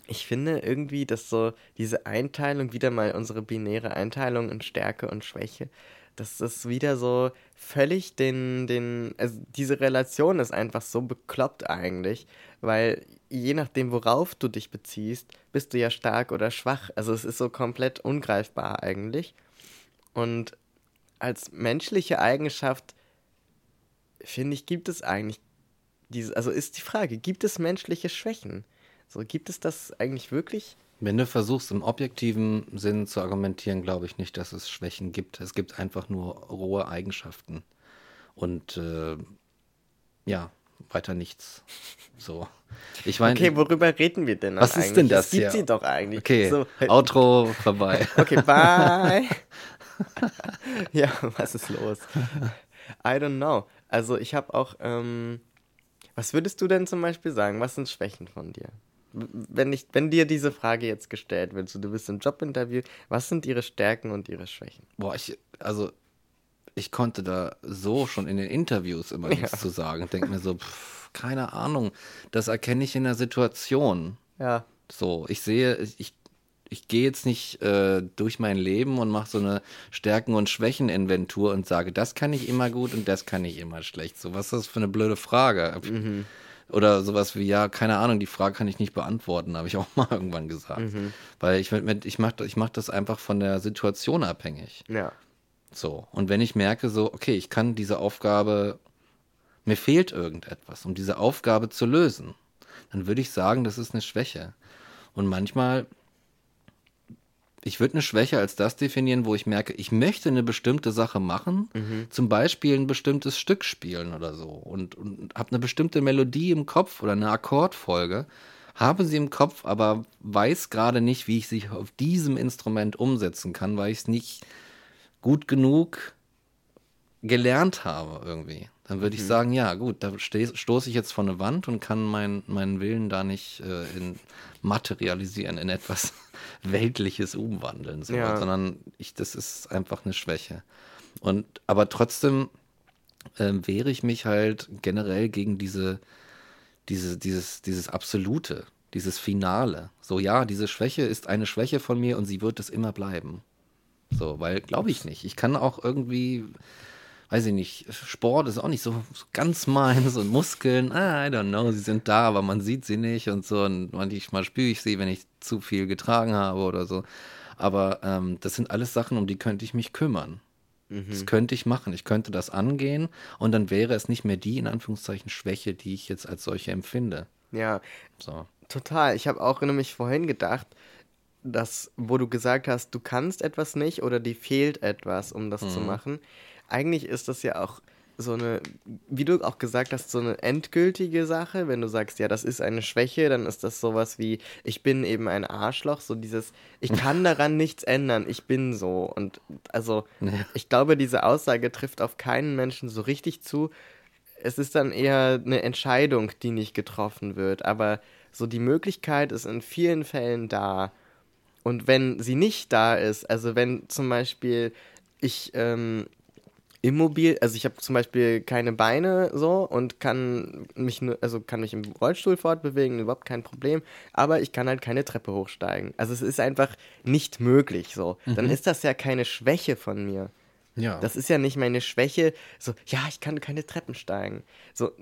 ich finde irgendwie, dass so diese Einteilung, wieder mal unsere binäre Einteilung in Stärke und Schwäche, dass das wieder so völlig den, den, also diese Relation ist einfach so bekloppt eigentlich, weil je nachdem, worauf du dich beziehst, bist du ja stark oder schwach. Also es ist so komplett ungreifbar eigentlich. Und als menschliche Eigenschaft, finde ich, gibt es eigentlich diese, also ist die Frage, gibt es menschliche Schwächen? So, gibt es das eigentlich wirklich? Wenn du versuchst, im objektiven Sinn zu argumentieren, glaube ich nicht, dass es Schwächen gibt. Es gibt einfach nur rohe Eigenschaften. Und äh, ja, weiter nichts. So. Ich meine, okay, worüber reden wir denn? Was ist denn das? Es gibt sie doch eigentlich. Okay, so, Outro vorbei. Okay, bye. ja, was ist los? I don't know. Also ich habe auch, ähm, was würdest du denn zum Beispiel sagen? Was sind Schwächen von dir? Wenn, ich, wenn dir diese Frage jetzt gestellt wird, so du bist im Jobinterview, was sind ihre Stärken und ihre Schwächen? Boah, ich, also ich konnte da so schon in den Interviews immer nichts ja. zu sagen. Denke mir so, pff, keine Ahnung, das erkenne ich in der Situation. Ja. So, ich sehe, ich, ich gehe jetzt nicht äh, durch mein Leben und mache so eine Stärken- und Schwächen-Inventur und sage, das kann ich immer gut und das kann ich immer schlecht. So, was ist das für eine blöde Frage? Mhm. Oder sowas wie, ja, keine Ahnung, die Frage kann ich nicht beantworten, habe ich auch mal irgendwann gesagt. Mhm. Weil ich, ich mache ich mach das einfach von der Situation abhängig. Ja. So. Und wenn ich merke, so, okay, ich kann diese Aufgabe, mir fehlt irgendetwas, um diese Aufgabe zu lösen, dann würde ich sagen, das ist eine Schwäche. Und manchmal, ich würde eine Schwäche als das definieren, wo ich merke, ich möchte eine bestimmte Sache machen, mhm. zum Beispiel ein bestimmtes Stück spielen oder so. Und, und habe eine bestimmte Melodie im Kopf oder eine Akkordfolge, habe sie im Kopf, aber weiß gerade nicht, wie ich sie auf diesem Instrument umsetzen kann, weil ich es nicht gut genug gelernt habe irgendwie, dann würde mhm. ich sagen, ja gut, da stoße ich jetzt vor eine Wand und kann mein, meinen Willen da nicht äh, in materialisieren, in etwas Weltliches umwandeln, so, ja. sondern ich, das ist einfach eine Schwäche. Und aber trotzdem äh, wehre ich mich halt generell gegen diese, diese, dieses, dieses Absolute, dieses Finale. So, ja, diese Schwäche ist eine Schwäche von mir und sie wird es immer bleiben. So, weil glaube ich nicht. Ich kann auch irgendwie, weiß ich nicht, Sport ist auch nicht so, so ganz meins und Muskeln, ah, I don't know, sie sind da, aber man sieht sie nicht und so. Und manchmal spüre ich sie, wenn ich zu viel getragen habe oder so. Aber ähm, das sind alles Sachen, um die könnte ich mich kümmern. Mhm. Das könnte ich machen. Ich könnte das angehen und dann wäre es nicht mehr die, in Anführungszeichen, Schwäche, die ich jetzt als solche empfinde. Ja. So. Total. Ich habe auch nämlich vorhin gedacht, das, wo du gesagt hast, du kannst etwas nicht oder dir fehlt etwas, um das mhm. zu machen. Eigentlich ist das ja auch so eine, wie du auch gesagt hast, so eine endgültige Sache. Wenn du sagst, ja, das ist eine Schwäche, dann ist das sowas wie, ich bin eben ein Arschloch, so dieses, ich kann daran nichts ändern, ich bin so. Und also, ja. ich glaube, diese Aussage trifft auf keinen Menschen so richtig zu. Es ist dann eher eine Entscheidung, die nicht getroffen wird. Aber so die Möglichkeit ist in vielen Fällen da. Und wenn sie nicht da ist, also wenn zum Beispiel ich ähm, immobil, also ich habe zum Beispiel keine Beine so und kann mich nur, also kann mich im Rollstuhl fortbewegen, überhaupt kein Problem, aber ich kann halt keine Treppe hochsteigen. Also es ist einfach nicht möglich so. Mhm. Dann ist das ja keine Schwäche von mir. Ja. Das ist ja nicht meine Schwäche, so, ja, ich kann keine Treppen steigen. So,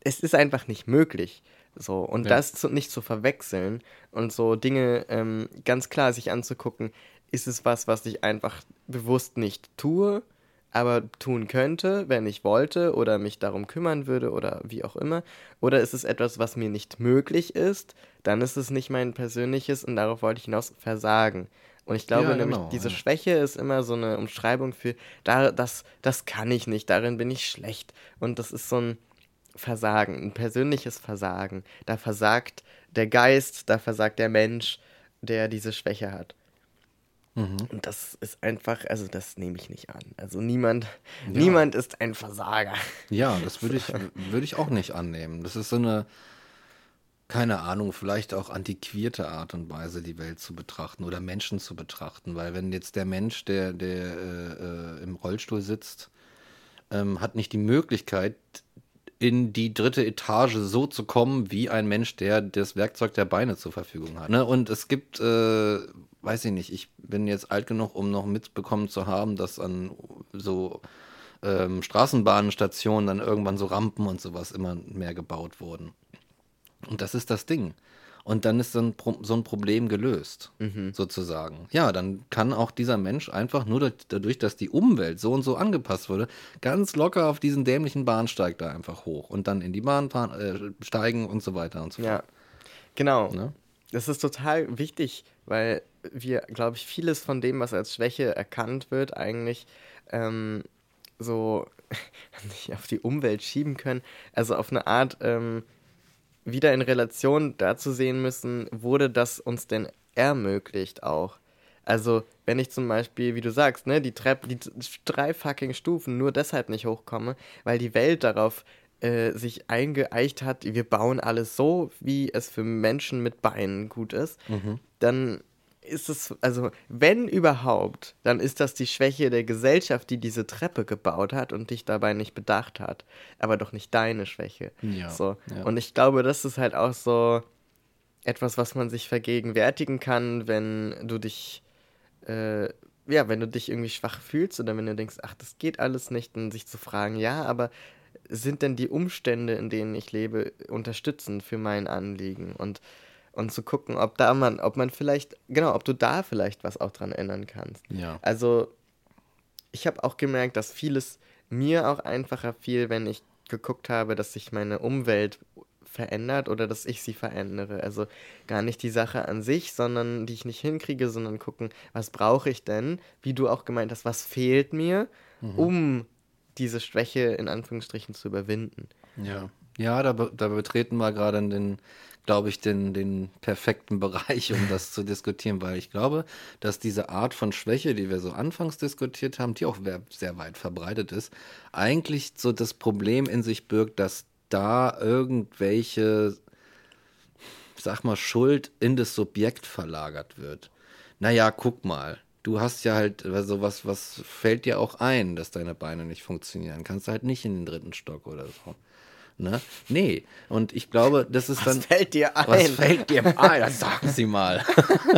es ist einfach nicht möglich. So, und ja. das zu, nicht zu verwechseln und so Dinge ähm, ganz klar sich anzugucken, ist es was, was ich einfach bewusst nicht tue, aber tun könnte, wenn ich wollte oder mich darum kümmern würde oder wie auch immer? Oder ist es etwas, was mir nicht möglich ist? Dann ist es nicht mein persönliches und darauf wollte ich hinaus Versagen. Und ich glaube ja, nämlich, genau, diese ja. Schwäche ist immer so eine Umschreibung für, da, das, das kann ich nicht, darin bin ich schlecht. Und das ist so ein Versagen, ein persönliches Versagen. Da versagt der Geist, da versagt der Mensch, der diese Schwäche hat. Mhm. Und das ist einfach, also das nehme ich nicht an. Also niemand, ja. niemand ist ein Versager. Ja, das würde ich, würde ich auch nicht annehmen. Das ist so eine, keine Ahnung, vielleicht auch antiquierte Art und Weise, die Welt zu betrachten oder Menschen zu betrachten. Weil wenn jetzt der Mensch, der, der äh, äh im Rollstuhl sitzt, ähm, hat nicht die Möglichkeit, in die dritte Etage so zu kommen wie ein Mensch, der das Werkzeug der Beine zur Verfügung hat. Ne? Und es gibt, äh, weiß ich nicht, ich bin jetzt alt genug, um noch mitbekommen zu haben, dass an so ähm, Straßenbahnstationen dann irgendwann so Rampen und sowas immer mehr gebaut wurden. Und das ist das Ding. Und dann ist so ein, so ein Problem gelöst, mhm. sozusagen. Ja, dann kann auch dieser Mensch einfach nur dadurch, dass die Umwelt so und so angepasst wurde, ganz locker auf diesen dämlichen Bahnsteig da einfach hoch und dann in die Bahn fahren, äh, steigen und so weiter und so fort. Ja, genau. Ne? Das ist total wichtig, weil wir, glaube ich, vieles von dem, was als Schwäche erkannt wird, eigentlich ähm, so nicht auf die Umwelt schieben können. Also auf eine Art ähm, wieder in Relation dazu sehen müssen, wurde das uns denn ermöglicht auch. Also, wenn ich zum Beispiel, wie du sagst, ne, die Treppe, die drei fucking Stufen nur deshalb nicht hochkomme, weil die Welt darauf äh, sich eingeeicht hat, wir bauen alles so, wie es für Menschen mit Beinen gut ist, mhm. Dann ist es, also wenn überhaupt, dann ist das die Schwäche der Gesellschaft, die diese Treppe gebaut hat und dich dabei nicht bedacht hat. Aber doch nicht deine Schwäche. Ja, so. Ja. Und ich glaube, das ist halt auch so etwas, was man sich vergegenwärtigen kann, wenn du dich, äh, ja, wenn du dich irgendwie schwach fühlst oder wenn du denkst, ach, das geht alles nicht, und sich zu fragen, ja, aber sind denn die Umstände, in denen ich lebe, unterstützend für mein Anliegen? Und und zu gucken, ob da man, ob man vielleicht, genau, ob du da vielleicht was auch dran ändern kannst. Ja. Also ich habe auch gemerkt, dass vieles mir auch einfacher fiel, wenn ich geguckt habe, dass sich meine Umwelt verändert oder dass ich sie verändere. Also gar nicht die Sache an sich, sondern die ich nicht hinkriege, sondern gucken, was brauche ich denn? Wie du auch gemeint hast, was fehlt mir, mhm. um diese Schwäche in Anführungsstrichen zu überwinden. Ja. Ja, da, da betreten wir gerade den glaube ich, den, den perfekten Bereich, um das zu diskutieren, weil ich glaube, dass diese Art von Schwäche, die wir so anfangs diskutiert haben, die auch sehr weit verbreitet ist, eigentlich so das Problem in sich birgt, dass da irgendwelche, sag mal, Schuld in das Subjekt verlagert wird. Naja, guck mal. Du hast ja halt, also was, was fällt dir auch ein, dass deine Beine nicht funktionieren? Kannst du halt nicht in den dritten Stock oder so. Ne? Nee. Und ich glaube, das ist was dann. Was fällt dir ein? Was fällt dir ein? Das sagen Sie mal.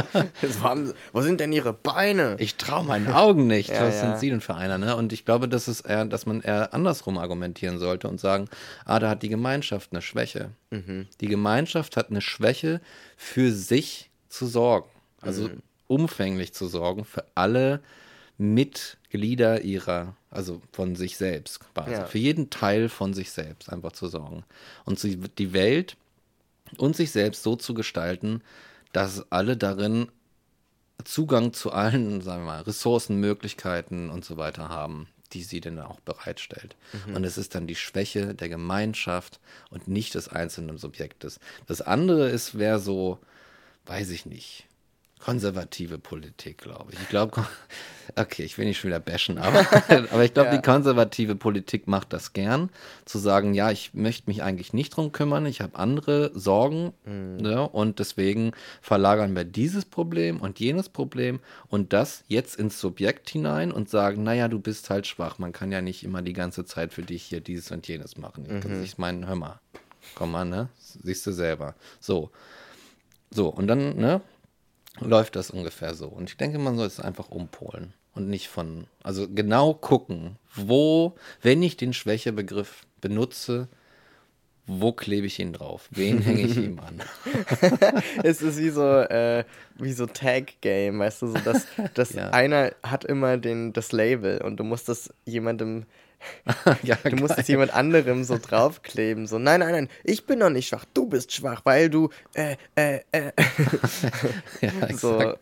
haben, wo sind denn Ihre Beine? Ich traue meinen Augen nicht. ja, was ja. sind Sie denn für einer? Ne? Und ich glaube, das ist eher, dass man eher andersrum argumentieren sollte und sagen: Ah, da hat die Gemeinschaft eine Schwäche. Mhm. Die Gemeinschaft hat eine Schwäche, für sich zu sorgen. Also mhm. umfänglich zu sorgen für alle Mitglieder ihrer, also von sich selbst quasi. Ja. Für jeden Teil von sich selbst einfach zu sorgen. Und die Welt und sich selbst so zu gestalten, dass alle darin Zugang zu allen, sagen wir mal, Ressourcen, Möglichkeiten und so weiter haben, die sie dann auch bereitstellt. Mhm. Und es ist dann die Schwäche der Gemeinschaft und nicht des einzelnen Subjektes. Das andere ist, wäre so, weiß ich nicht, konservative Politik, glaube ich. Ich glaube, okay, ich will nicht schon wieder bashen, aber, aber ich glaube, ja. die konservative Politik macht das gern, zu sagen, ja, ich möchte mich eigentlich nicht drum kümmern, ich habe andere Sorgen mhm. ne, und deswegen verlagern wir dieses Problem und jenes Problem und das jetzt ins Subjekt hinein und sagen, naja, du bist halt schwach, man kann ja nicht immer die ganze Zeit für dich hier dieses und jenes machen. Mhm. Ich meine, hör mal, komm mal, ne? Siehst du selber. So. So, und dann, ne, läuft das ungefähr so. Und ich denke, man soll es einfach umpolen und nicht von, also genau gucken, wo, wenn ich den Schwächebegriff benutze, wo klebe ich ihn drauf? Wen hänge ich ihm an? es ist wie so, äh, wie so Tag-Game, weißt du, so dass, dass ja. einer hat immer den, das Label und du musst das jemandem ja, du musst es jemand anderem so draufkleben. So, nein, nein, nein, ich bin noch nicht schwach, du bist schwach, weil du, äh, äh, äh. ja, so.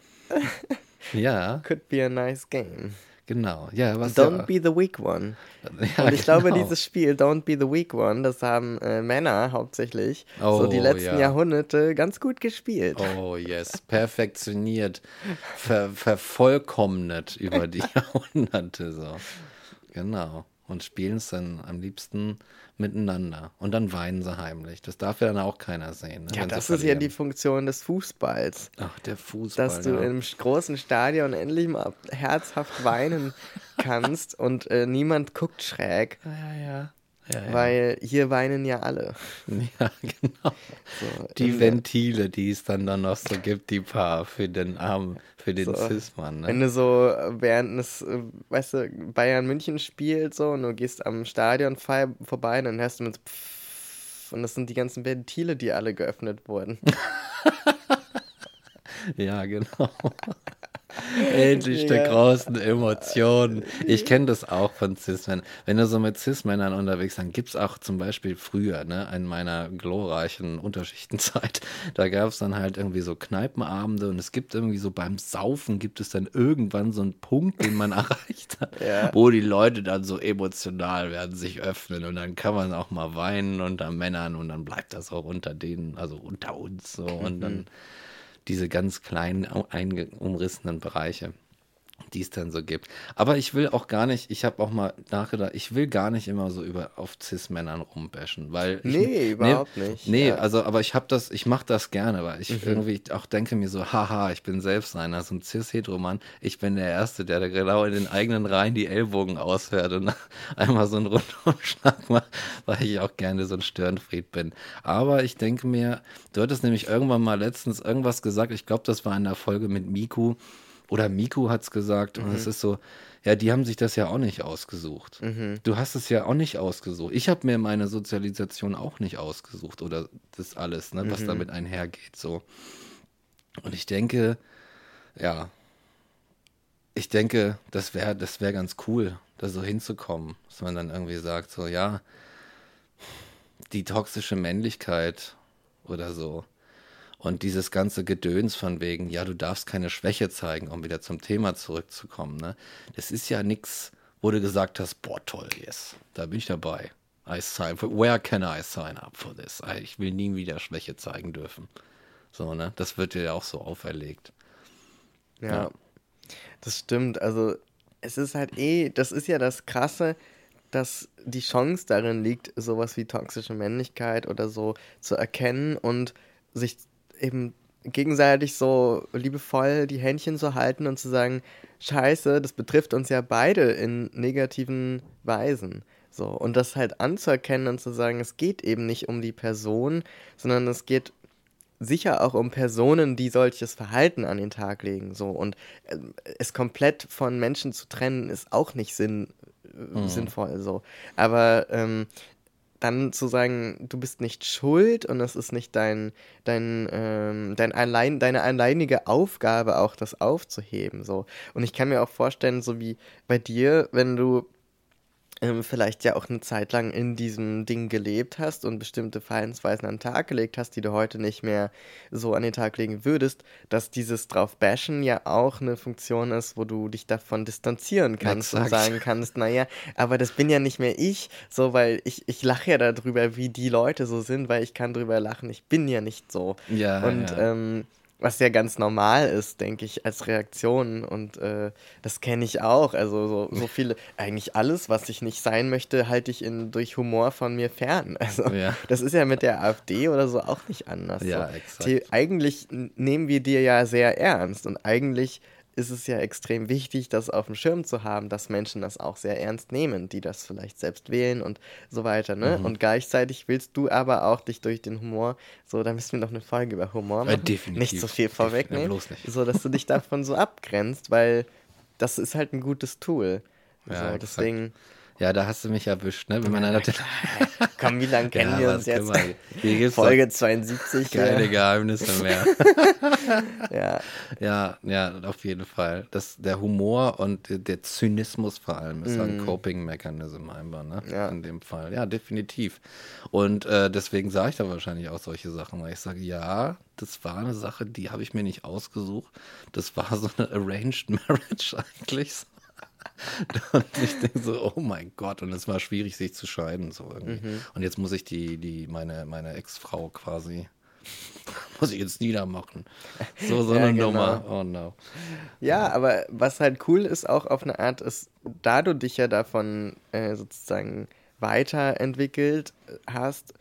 ja. Could be a nice game. Genau, ja. Was Don't ja, be the weak one. Ja, und ich genau. glaube, dieses Spiel, Don't be the weak one, das haben äh, Männer hauptsächlich oh, so die oh, letzten ja. Jahrhunderte ganz gut gespielt. Oh yes, perfektioniert, ver vervollkommnet über die Jahrhunderte so. Genau und spielen es dann am liebsten miteinander. Und dann weinen sie heimlich. Das darf ja dann auch keiner sehen. Ne, ja, das ist ja die Funktion des Fußballs. Ach, der Fußball. Dass du ja. im großen Stadion endlich mal herzhaft weinen kannst und äh, niemand guckt schräg. Ja, ja, ja. Ja, ja. Weil hier weinen ja alle. Ja, genau. So, die Ventile, die es dann, dann noch so gibt, die paar für den Arm, für den so, Cis-Mann. Ne? Wenn du so während es, weißt du, Bayern München spielt so und du gehst am Stadion vorbei, dann hörst du mit Pfff, und das sind die ganzen Ventile, die alle geöffnet wurden. ja, genau. Endlich ja. der großen Emotionen. Ich kenne das auch von Cis-Männern. Wenn du so mit Cis-Männern unterwegs bist, dann gibt es auch zum Beispiel früher, ne, in meiner glorreichen Unterschichtenzeit, da gab es dann halt irgendwie so Kneipenabende und es gibt irgendwie so beim Saufen gibt es dann irgendwann so einen Punkt, den man erreicht hat, ja. wo die Leute dann so emotional werden, sich öffnen und dann kann man auch mal weinen unter Männern und dann bleibt das auch unter denen, also unter uns so und mhm. dann diese ganz kleinen, umrissenen Bereiche die es dann so gibt. Aber ich will auch gar nicht, ich habe auch mal nachgedacht, ich will gar nicht immer so über auf Cis-Männern rumbashen, weil ich, nee, überhaupt nee, nicht. Nee, ja. also aber ich habe das, ich mache das gerne, weil ich mhm. irgendwie auch denke mir so, haha, ich bin selbst einer, so ein Cis-Heteromann, ich bin der Erste, der da genau in den eigenen Reihen die Ellbogen ausfährt und einmal so einen Rundumschlag macht, weil ich auch gerne so ein Störenfried bin. Aber ich denke mir, du hattest nämlich irgendwann mal letztens irgendwas gesagt, ich glaube, das war in der Folge mit Miku, oder Miku hat es gesagt. Mhm. Und es ist so, ja, die haben sich das ja auch nicht ausgesucht. Mhm. Du hast es ja auch nicht ausgesucht. Ich habe mir meine Sozialisation auch nicht ausgesucht oder das alles, ne, was mhm. damit einhergeht. So. Und ich denke, ja, ich denke, das wäre das wär ganz cool, da so hinzukommen, dass man dann irgendwie sagt, so, ja, die toxische Männlichkeit oder so und dieses ganze Gedöns von wegen, ja, du darfst keine Schwäche zeigen, um wieder zum Thema zurückzukommen, ne? Das ist ja nichts, wo du gesagt hast, boah, toll, yes, da bin ich dabei. I sign, where can I sign up for this? Ich will nie wieder Schwäche zeigen dürfen. So, ne? Das wird dir ja auch so auferlegt. Ja, ja, das stimmt. Also, es ist halt eh, das ist ja das Krasse, dass die Chance darin liegt, sowas wie toxische Männlichkeit oder so zu erkennen und sich eben gegenseitig so liebevoll die Händchen zu halten und zu sagen, scheiße, das betrifft uns ja beide in negativen Weisen. So, und das halt anzuerkennen und zu sagen, es geht eben nicht um die Person, sondern es geht sicher auch um Personen, die solches Verhalten an den Tag legen. So, und äh, es komplett von Menschen zu trennen, ist auch nicht sinn, mhm. sinnvoll. So. Aber ähm, dann zu sagen, du bist nicht schuld und es ist nicht dein, dein, ähm, dein allein, deine alleinige Aufgabe, auch das aufzuheben. So. Und ich kann mir auch vorstellen, so wie bei dir, wenn du ähm, vielleicht ja auch eine Zeit lang in diesem Ding gelebt hast und bestimmte Verhaltensweisen an den Tag gelegt hast, die du heute nicht mehr so an den Tag legen würdest, dass dieses drauf bashen ja auch eine Funktion ist, wo du dich davon distanzieren kannst Exakt. und sagen kannst, naja, aber das bin ja nicht mehr ich, so, weil ich, ich lache ja darüber, wie die Leute so sind, weil ich kann drüber lachen, ich bin ja nicht so. Ja. Und ja. Ähm, was ja ganz normal ist, denke ich, als Reaktion. Und äh, das kenne ich auch. Also so, so, viele, eigentlich alles, was ich nicht sein möchte, halte ich in, durch Humor von mir fern. Also ja. das ist ja mit der AfD oder so auch nicht anders. Ja, so. exakt. Eigentlich nehmen wir dir ja sehr ernst und eigentlich ist es ja extrem wichtig, das auf dem Schirm zu haben, dass Menschen das auch sehr ernst nehmen, die das vielleicht selbst wählen und so weiter. Ne? Mhm. Und gleichzeitig willst du aber auch dich durch den Humor, so, da müssen wir noch eine Folge über Humor machen, ja, nicht so viel vorwegnehmen, ja, so dass du dich davon so abgrenzt, weil das ist halt ein gutes Tool. Ja, so, deswegen. Ja, da hast du mich erwischt, ne? Wenn man ja, Komm, wie lange kennen ja, wir uns jetzt? Wir, Folge 72. Keine ja. Geheimnisse mehr. ja. Ja, ja, auf jeden Fall. Das, der Humor und der Zynismus vor allem ist mm. ein mhm. Coping-Mechanism einfach, ne? Ja. In dem Fall. Ja, definitiv. Und äh, deswegen sage ich da wahrscheinlich auch solche Sachen, weil ich sage, ja, das war eine Sache, die habe ich mir nicht ausgesucht. Das war so eine Arranged Marriage eigentlich. und ich denke so, oh mein Gott, und es war schwierig, sich zu scheiden. So mhm. Und jetzt muss ich die, die, meine, meine Ex-Frau quasi, muss ich jetzt niedermachen. So, so ja, eine genau. Nummer. Oh no. Ja, aber was halt cool ist, auch auf eine Art, ist, da du dich ja davon äh, sozusagen weiterentwickelt hast,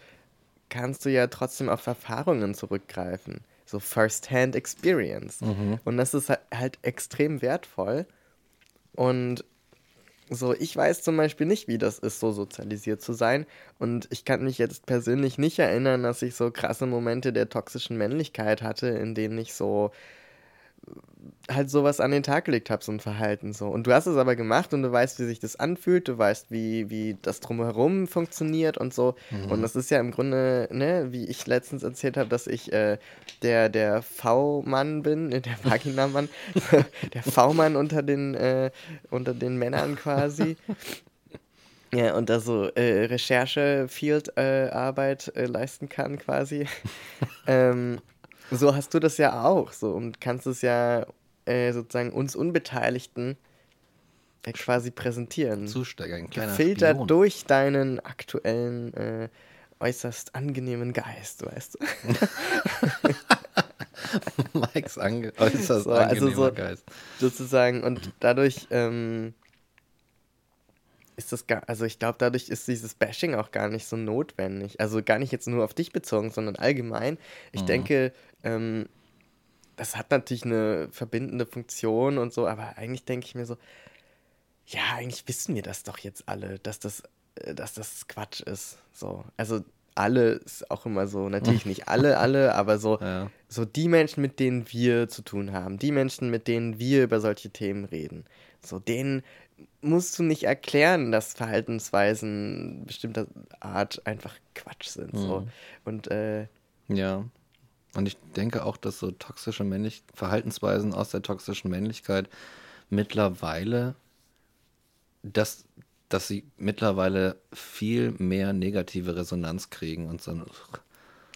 kannst du ja trotzdem auf Erfahrungen zurückgreifen. So First-Hand Experience. Mhm. Und das ist halt extrem wertvoll. Und so, ich weiß zum Beispiel nicht, wie das ist, so sozialisiert zu sein. Und ich kann mich jetzt persönlich nicht erinnern, dass ich so krasse Momente der toxischen Männlichkeit hatte, in denen ich so halt sowas an den Tag gelegt habe, so ein Verhalten so. Und du hast es aber gemacht und du weißt, wie sich das anfühlt, du weißt, wie, wie das drumherum funktioniert und so. Mhm. Und das ist ja im Grunde, ne, wie ich letztens erzählt habe, dass ich äh, der, der V-Mann bin, der Vagina-Mann, der V-Mann unter den, äh, unter den Männern quasi. Ja, und da so äh, Recherche-Field-Arbeit äh, leisten kann quasi. ähm, so hast du das ja auch so und kannst es ja äh, sozusagen uns Unbeteiligten äh, quasi präsentieren. Zusteigern, Gefiltert Spion. durch deinen aktuellen, äh, äußerst angenehmen Geist, weißt du. Mikes ange äußerst so, also angenehmer also so, Geist. Sozusagen, und dadurch ähm, ist das gar, also ich glaube, dadurch ist dieses Bashing auch gar nicht so notwendig. Also gar nicht jetzt nur auf dich bezogen, sondern allgemein. Ich mhm. denke, ähm, das hat natürlich eine verbindende Funktion und so, aber eigentlich denke ich mir so, ja, eigentlich wissen wir das doch jetzt alle, dass das, äh, dass das Quatsch ist. So, also alle ist auch immer so, natürlich nicht alle, alle, aber so, ja. so die Menschen, mit denen wir zu tun haben, die Menschen, mit denen wir über solche Themen reden, so denen musst du nicht erklären, dass Verhaltensweisen bestimmter Art einfach Quatsch sind. Mhm. So. Und äh, ja. Und ich denke auch, dass so toxische Männlich Verhaltensweisen aus der toxischen Männlichkeit mittlerweile, dass, dass sie mittlerweile viel mehr negative Resonanz kriegen und so,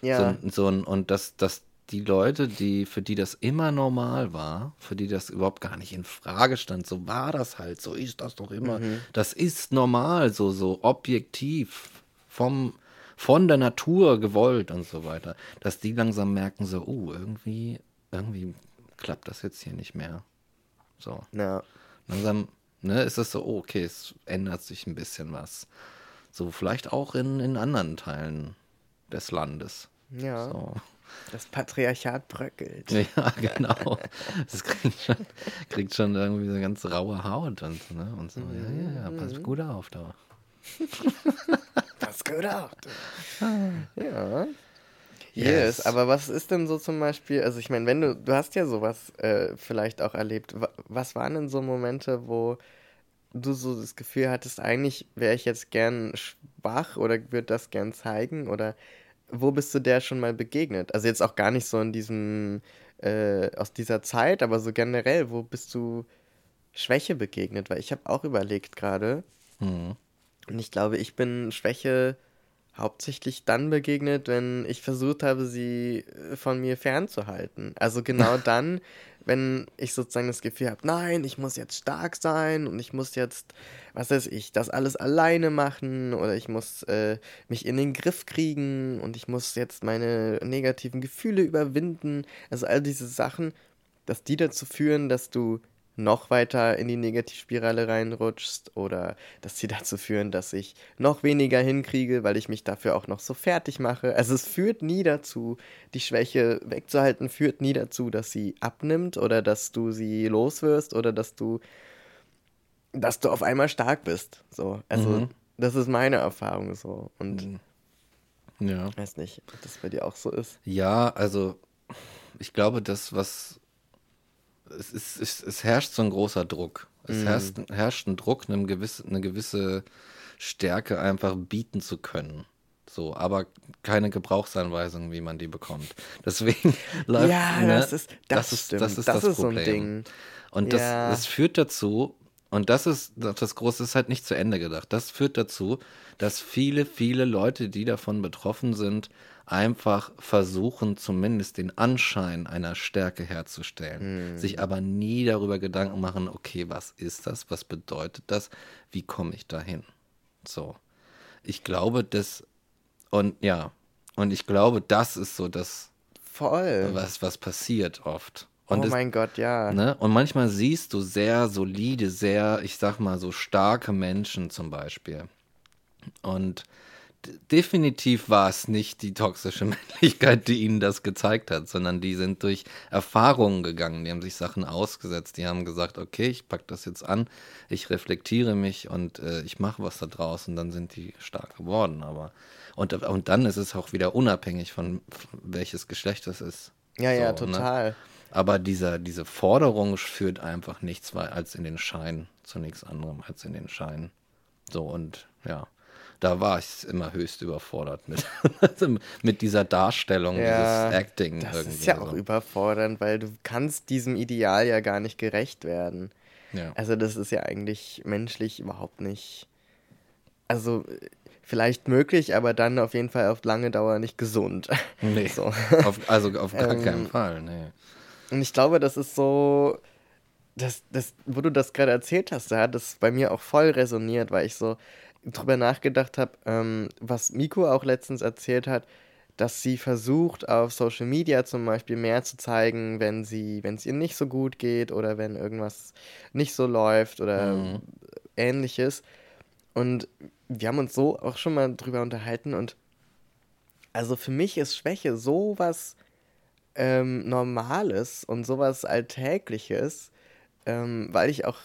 ja. so, so und dass, dass die Leute, die, für die das immer normal war, für die das überhaupt gar nicht in Frage stand, so war das halt, so ist das doch immer. Mhm. Das ist normal, so, so objektiv vom, von der Natur gewollt und so weiter, dass die langsam merken, so, oh, irgendwie, irgendwie klappt das jetzt hier nicht mehr. So. Ja. Langsam, ne, ist es so, oh, okay, es ändert sich ein bisschen was. So, vielleicht auch in, in anderen Teilen des Landes. Ja. So. Das Patriarchat bröckelt. Ja, genau. Das kriegt schon, kriegt schon irgendwie so eine ganz raue Haut und, ne? und so. Ja, ja, ja, pass mhm. gut auf da. pass gut auf. Ja. Yes. yes, aber was ist denn so zum Beispiel, also ich meine, wenn du, du hast ja sowas äh, vielleicht auch erlebt, was waren denn so Momente, wo du so das Gefühl hattest, eigentlich wäre ich jetzt gern schwach oder würde das gern zeigen oder wo bist du der schon mal begegnet? Also jetzt auch gar nicht so in diesem, äh, aus dieser Zeit, aber so generell, wo bist du Schwäche begegnet? Weil ich habe auch überlegt gerade, mhm. Und ich glaube, ich bin Schwäche hauptsächlich dann begegnet, wenn ich versucht habe, sie äh, von mir fernzuhalten. Also genau dann, wenn ich sozusagen das Gefühl habe, nein, ich muss jetzt stark sein und ich muss jetzt, was weiß ich, das alles alleine machen oder ich muss äh, mich in den Griff kriegen und ich muss jetzt meine negativen Gefühle überwinden. Also all diese Sachen, dass die dazu führen, dass du noch weiter in die Negativspirale reinrutschst oder dass sie dazu führen, dass ich noch weniger hinkriege, weil ich mich dafür auch noch so fertig mache. Also es führt nie dazu, die Schwäche wegzuhalten, führt nie dazu, dass sie abnimmt oder dass du sie loswirst oder dass du dass du auf einmal stark bist. So, also mhm. das ist meine Erfahrung so und mhm. ja. weiß nicht, ob das bei dir auch so ist. Ja, also ich glaube, das was es, ist, es, es herrscht so ein großer Druck. Es mhm. herrscht, herrscht ein Druck, eine gewisse, eine gewisse Stärke einfach bieten zu können. So, aber keine Gebrauchsanweisung, wie man die bekommt. Deswegen läuft ja, ne, das ist das, das ist, das, ist das, das ist Problem. So ein Ding. Und das, ja. das führt dazu, und das ist das Große, ist halt nicht zu Ende gedacht. Das führt dazu, dass viele, viele Leute, die davon betroffen sind, einfach versuchen, zumindest den Anschein einer Stärke herzustellen, mhm. sich aber nie darüber Gedanken machen, okay, was ist das, was bedeutet das, wie komme ich dahin? So. Ich glaube, das, und ja, und ich glaube, das ist so das, Voll. Was, was passiert oft. Und oh mein es, Gott, ja. Ne? Und manchmal siehst du sehr solide, sehr, ich sag mal, so starke Menschen zum Beispiel. Und definitiv war es nicht die toxische Männlichkeit, die ihnen das gezeigt hat, sondern die sind durch Erfahrungen gegangen, die haben sich Sachen ausgesetzt, die haben gesagt, okay, ich packe das jetzt an, ich reflektiere mich und äh, ich mache was da draus und dann sind die stark geworden. Aber und, und dann ist es auch wieder unabhängig von welches Geschlecht es ist. Ja, so, ja, ne? total. Ne? Aber dieser, diese Forderung führt einfach nichts als in den Schein, zu nichts anderem als in den Schein. So und ja da war ich immer höchst überfordert mit, mit dieser Darstellung, ja, dieses Acting. Das ist ja so. auch überfordernd, weil du kannst diesem Ideal ja gar nicht gerecht werden. Ja. Also das ist ja eigentlich menschlich überhaupt nicht. Also vielleicht möglich, aber dann auf jeden Fall auf lange Dauer nicht gesund. Nee. So. Auf, also auf gar ähm, keinen Fall, nee. Und ich glaube, das ist so, das, das, wo du das gerade erzählt hast, da hat das bei mir auch voll resoniert, weil ich so, drüber nachgedacht habe, ähm, was Miko auch letztens erzählt hat, dass sie versucht, auf Social Media zum Beispiel mehr zu zeigen, wenn sie, wenn es ihr nicht so gut geht oder wenn irgendwas nicht so läuft oder mhm. ähnliches. Und wir haben uns so auch schon mal drüber unterhalten und also für mich ist Schwäche sowas ähm, Normales und sowas Alltägliches, ähm, weil ich auch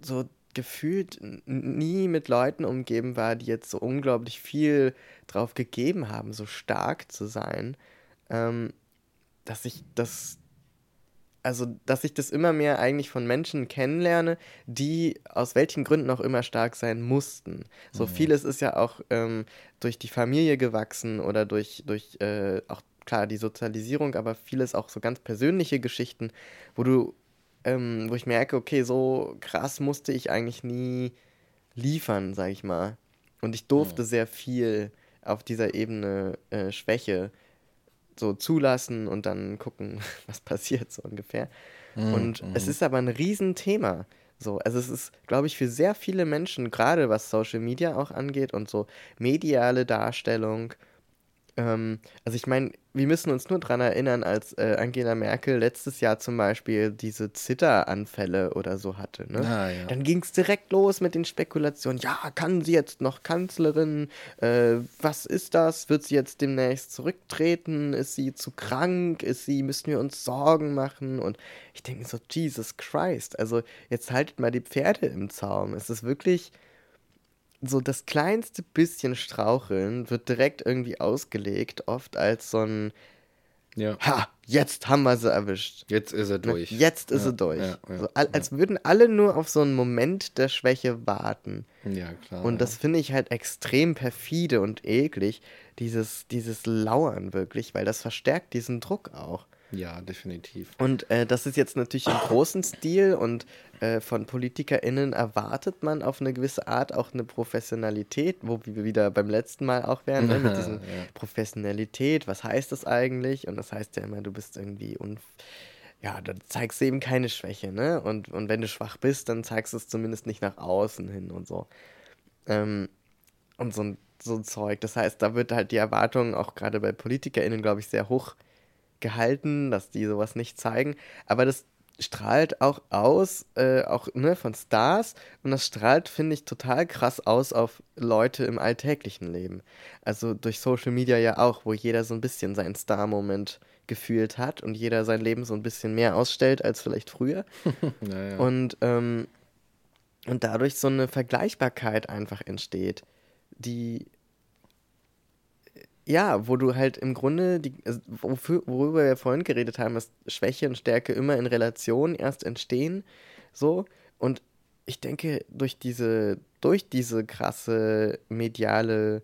so gefühlt nie mit Leuten umgeben war, die jetzt so unglaublich viel drauf gegeben haben, so stark zu sein, ähm, dass ich das, also dass ich das immer mehr eigentlich von Menschen kennenlerne, die aus welchen Gründen auch immer stark sein mussten. So mhm. vieles ist ja auch ähm, durch die Familie gewachsen oder durch, durch äh, auch klar die Sozialisierung, aber vieles auch so ganz persönliche Geschichten, wo du ähm, wo ich merke, okay, so krass musste ich eigentlich nie liefern, sag ich mal. Und ich durfte mhm. sehr viel auf dieser Ebene äh, Schwäche so zulassen und dann gucken, was passiert, so ungefähr. Mhm. Und mhm. es ist aber ein Riesenthema. So, also es ist, glaube ich, für sehr viele Menschen, gerade was Social Media auch angeht und so mediale Darstellung ähm, also ich meine, wir müssen uns nur daran erinnern, als äh, Angela Merkel letztes Jahr zum Beispiel diese Zitteranfälle oder so hatte. Ne? Ah, ja. Dann ging es direkt los mit den Spekulationen. Ja, kann sie jetzt noch Kanzlerin? Äh, was ist das? Wird sie jetzt demnächst zurücktreten? Ist sie zu krank? Ist sie, müssen wir uns Sorgen machen? Und ich denke so, Jesus Christ, also jetzt haltet mal die Pferde im Zaum. Es ist wirklich so das kleinste bisschen Straucheln wird direkt irgendwie ausgelegt, oft als so ein ja. Ha, jetzt haben wir sie erwischt. Jetzt ist er ne, durch. Jetzt ist ja, er durch. Ja, ja, so, als würden alle nur auf so einen Moment der Schwäche warten. Ja, klar. Und das finde ich halt extrem perfide und eklig, dieses, dieses Lauern wirklich, weil das verstärkt diesen Druck auch. Ja, definitiv. Und äh, das ist jetzt natürlich im großen Stil und äh, von PolitikerInnen erwartet man auf eine gewisse Art auch eine Professionalität, wo wir wieder beim letzten Mal auch wären, ne, mit diesem ja. Professionalität, was heißt das eigentlich? Und das heißt ja immer, du bist irgendwie unf ja, dann zeigst du eben keine Schwäche, ne? Und, und wenn du schwach bist, dann zeigst du es zumindest nicht nach außen hin und so. Ähm, und so ein, so ein Zeug. Das heißt, da wird halt die Erwartung auch gerade bei PolitikerInnen, glaube ich, sehr hoch gehalten, dass die sowas nicht zeigen. Aber das strahlt auch aus, äh, auch ne, von Stars. Und das strahlt, finde ich, total krass aus auf Leute im alltäglichen Leben. Also durch Social Media ja auch, wo jeder so ein bisschen seinen Star-Moment gefühlt hat und jeder sein Leben so ein bisschen mehr ausstellt als vielleicht früher. naja. Und, ähm, und dadurch so eine Vergleichbarkeit einfach entsteht, die ja, wo du halt im Grunde, die, also wofür, worüber wir vorhin geredet haben, dass Schwäche und Stärke immer in Relation erst entstehen, so. Und ich denke, durch diese, durch diese krasse mediale,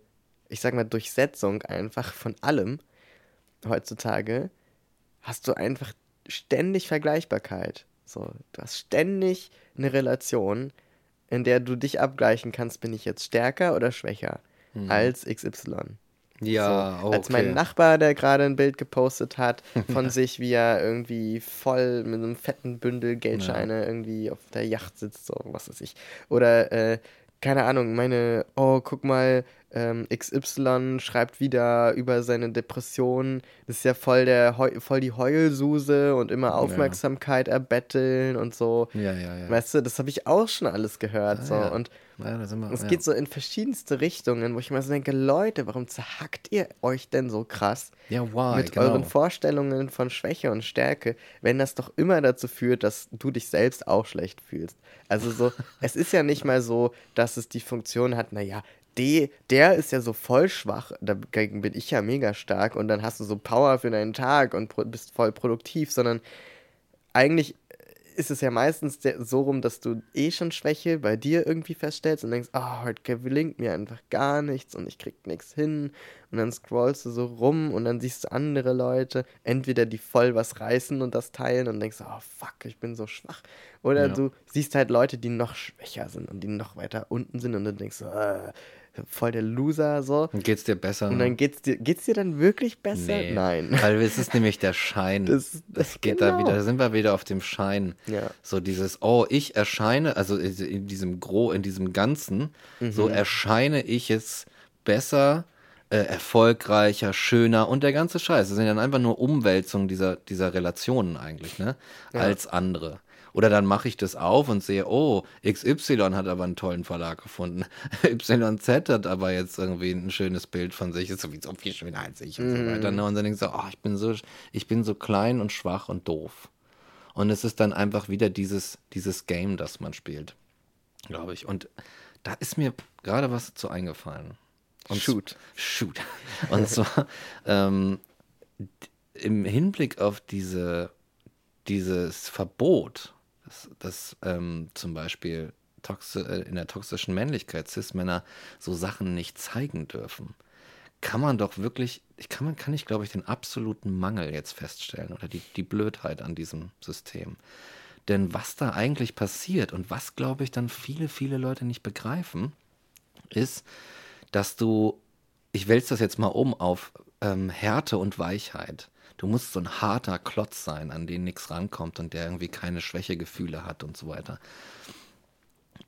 ich sag mal, Durchsetzung einfach von allem heutzutage, hast du einfach ständig Vergleichbarkeit. So, du hast ständig eine Relation, in der du dich abgleichen kannst, bin ich jetzt stärker oder schwächer mhm. als XY. Ja, so, Als okay. mein Nachbar, der gerade ein Bild gepostet hat von sich, wie er irgendwie voll mit einem fetten Bündel Geldscheine ja. irgendwie auf der Yacht sitzt, so was weiß ich. Oder, äh, keine Ahnung, meine, oh, guck mal, ähm, XY schreibt wieder über seine Depression. Das ist ja voll, der voll die Heulsuse und immer Aufmerksamkeit ja. erbetteln und so. Ja, ja, ja. Weißt du, das habe ich auch schon alles gehört. Ah, so. Ja. Und ja, wir, es geht so in verschiedenste Richtungen, wo ich mir so denke, Leute, warum zerhackt ihr euch denn so krass ja, why, mit genau. euren Vorstellungen von Schwäche und Stärke, wenn das doch immer dazu führt, dass du dich selbst auch schlecht fühlst. Also so, es ist ja nicht mal so, dass es die Funktion hat, naja, de, der ist ja so voll schwach, dagegen bin ich ja mega stark und dann hast du so Power für deinen Tag und bist voll produktiv, sondern eigentlich ist es ja meistens so rum, dass du eh schon Schwäche bei dir irgendwie feststellst und denkst, oh, heute gelingt mir einfach gar nichts und ich krieg nichts hin. Und dann scrollst du so rum und dann siehst du andere Leute, entweder die voll was reißen und das teilen und denkst, oh fuck, ich bin so schwach. Oder ja. du siehst halt Leute, die noch schwächer sind und die noch weiter unten sind und dann denkst du, oh, voll der Loser so. Und geht's dir besser? Und dann geht's dir, geht's dir dann wirklich besser? Nee, Nein. Weil es ist nämlich der Schein. Das, das geht genau. da wieder, da sind wir wieder auf dem Schein. Ja. So dieses, oh, ich erscheine, also in diesem Gro, in diesem Ganzen, mhm. so erscheine ich jetzt besser, äh, erfolgreicher, schöner und der ganze Scheiß. Das sind dann einfach nur Umwälzungen dieser, dieser Relationen eigentlich, ne? Ja. Als andere. Oder dann mache ich das auf und sehe, oh, XY hat aber einen tollen Verlag gefunden. YZ hat aber jetzt irgendwie ein schönes Bild von sich, ist sowieso viel schöner als ich und mm. so mhm. weiter. Ne? Und dann denkst du, oh, ich bin so, ich bin so klein und schwach und doof. Und es ist dann einfach wieder dieses, dieses Game, das man spielt, glaube ich. Und da ist mir gerade was zu eingefallen. Und shoot. Shoot. Und zwar ähm, im Hinblick auf diese, dieses Verbot dass, dass ähm, zum Beispiel toxi äh, in der toxischen Männlichkeit Cis-Männer so Sachen nicht zeigen dürfen, kann man doch wirklich, ich kann, kann ich glaube ich den absoluten Mangel jetzt feststellen oder die, die Blödheit an diesem System. Denn was da eigentlich passiert und was, glaube ich, dann viele, viele Leute nicht begreifen, ist, dass du, ich wälze das jetzt mal um auf ähm, Härte und Weichheit. Du musst so ein harter Klotz sein, an den nichts rankommt und der irgendwie keine Schwächegefühle hat und so weiter.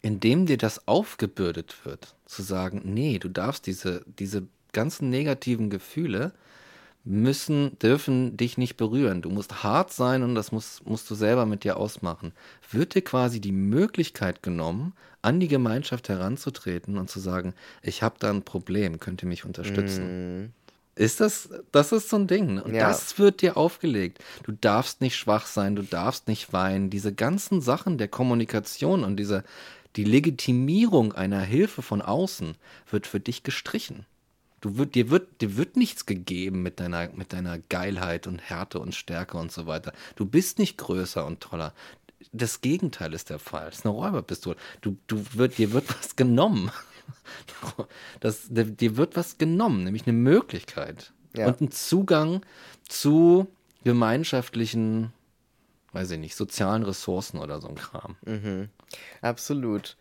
Indem dir das aufgebürdet wird, zu sagen, nee, du darfst diese, diese ganzen negativen Gefühle müssen, dürfen dich nicht berühren. Du musst hart sein und das musst, musst du selber mit dir ausmachen. Wird dir quasi die Möglichkeit genommen, an die Gemeinschaft heranzutreten und zu sagen, ich habe da ein Problem, könnt ihr mich unterstützen? Mm. Ist das, das ist so ein Ding. Und ja. das wird dir aufgelegt. Du darfst nicht schwach sein, du darfst nicht weinen. Diese ganzen Sachen der Kommunikation und diese, die Legitimierung einer Hilfe von außen wird für dich gestrichen. Du wird, dir, wird, dir wird nichts gegeben mit deiner, mit deiner Geilheit und Härte und Stärke und so weiter. Du bist nicht größer und toller. Das Gegenteil ist der Fall. Das ist eine Räuberpistole. Du, du wird, dir wird was genommen. Das, dir wird was genommen, nämlich eine Möglichkeit ja. und ein Zugang zu gemeinschaftlichen, weiß ich nicht, sozialen Ressourcen oder so ein Kram. Mhm. Absolut.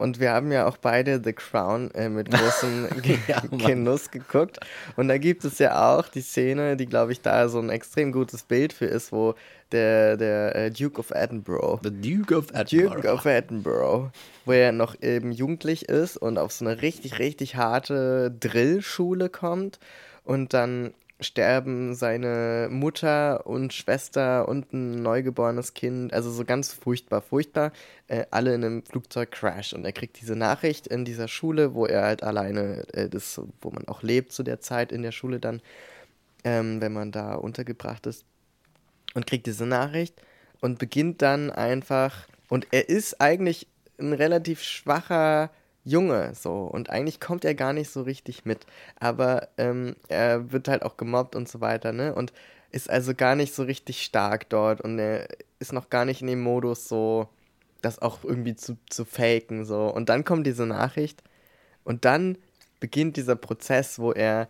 Und wir haben ja auch beide The Crown äh, mit großem ja, Genuss geguckt. Und da gibt es ja auch die Szene, die, glaube ich, da so ein extrem gutes Bild für ist, wo der, der äh, Duke of Edinburgh. The Duke of Edinburgh. Duke of Edinburgh. Wo er noch eben jugendlich ist und auf so eine richtig, richtig harte Drillschule kommt und dann sterben seine Mutter und Schwester und ein neugeborenes Kind, also so ganz furchtbar, furchtbar, äh, alle in einem Flugzeugcrash. Und er kriegt diese Nachricht in dieser Schule, wo er halt alleine, äh, das, wo man auch lebt zu der Zeit in der Schule dann, ähm, wenn man da untergebracht ist, und kriegt diese Nachricht und beginnt dann einfach, und er ist eigentlich ein relativ schwacher Junge, so. Und eigentlich kommt er gar nicht so richtig mit. Aber ähm, er wird halt auch gemobbt und so weiter, ne? Und ist also gar nicht so richtig stark dort und er ist noch gar nicht in dem Modus, so das auch irgendwie zu, zu faken, so. Und dann kommt diese Nachricht und dann beginnt dieser Prozess, wo er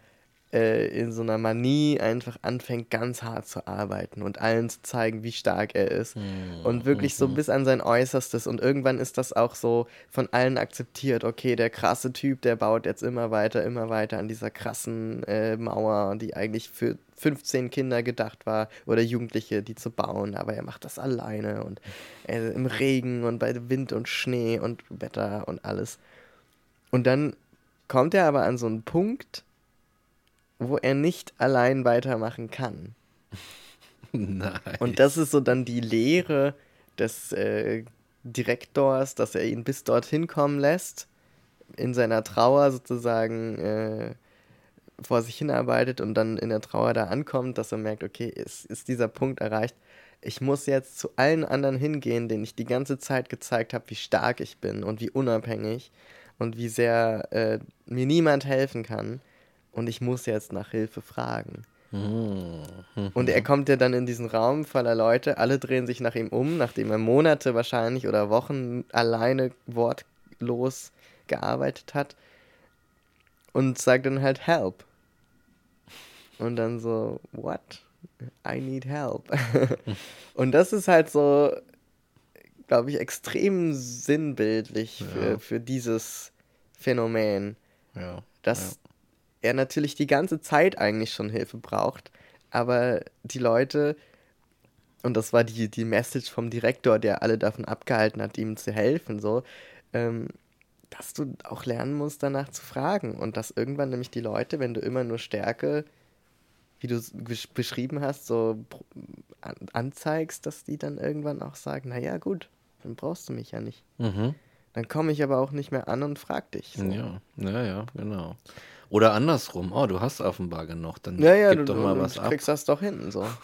äh, in so einer Manie einfach anfängt, ganz hart zu arbeiten und allen zu zeigen, wie stark er ist. Mhm. Und wirklich so mhm. bis an sein Äußerstes. Und irgendwann ist das auch so von allen akzeptiert. Okay, der krasse Typ, der baut jetzt immer weiter, immer weiter an dieser krassen äh, Mauer, die eigentlich für 15 Kinder gedacht war oder Jugendliche, die zu bauen, aber er macht das alleine und äh, im Regen und bei Wind und Schnee und Wetter und alles. Und dann kommt er aber an so einen Punkt, wo er nicht allein weitermachen kann. Nein. Und das ist so dann die Lehre des äh, Direktors, dass er ihn bis dorthin kommen lässt, in seiner Trauer sozusagen äh, vor sich hinarbeitet und dann in der Trauer da ankommt, dass er merkt, okay, es ist dieser Punkt erreicht. Ich muss jetzt zu allen anderen hingehen, denen ich die ganze Zeit gezeigt habe, wie stark ich bin und wie unabhängig und wie sehr äh, mir niemand helfen kann und ich muss jetzt nach Hilfe fragen. Mhm. Und er kommt ja dann in diesen Raum voller Leute, alle drehen sich nach ihm um, nachdem er Monate wahrscheinlich oder Wochen alleine wortlos gearbeitet hat und sagt dann halt Help. Und dann so, what? I need help. und das ist halt so, glaube ich, extrem sinnbildlich für, ja. für dieses Phänomen. Ja. Dass ja er natürlich die ganze Zeit eigentlich schon Hilfe braucht, aber die Leute, und das war die, die Message vom Direktor, der alle davon abgehalten hat, ihm zu helfen, so, ähm, dass du auch lernen musst, danach zu fragen. Und dass irgendwann nämlich die Leute, wenn du immer nur Stärke, wie du es beschrieben hast, so an, anzeigst, dass die dann irgendwann auch sagen, naja gut, dann brauchst du mich ja nicht. Mhm. Dann komme ich aber auch nicht mehr an und frag dich. So. Ja, ja, ja, genau. Oder andersrum, oh, du hast offenbar genug, dann ja, ja, gib du, doch mal du, was du ab. kriegst das doch hin, so.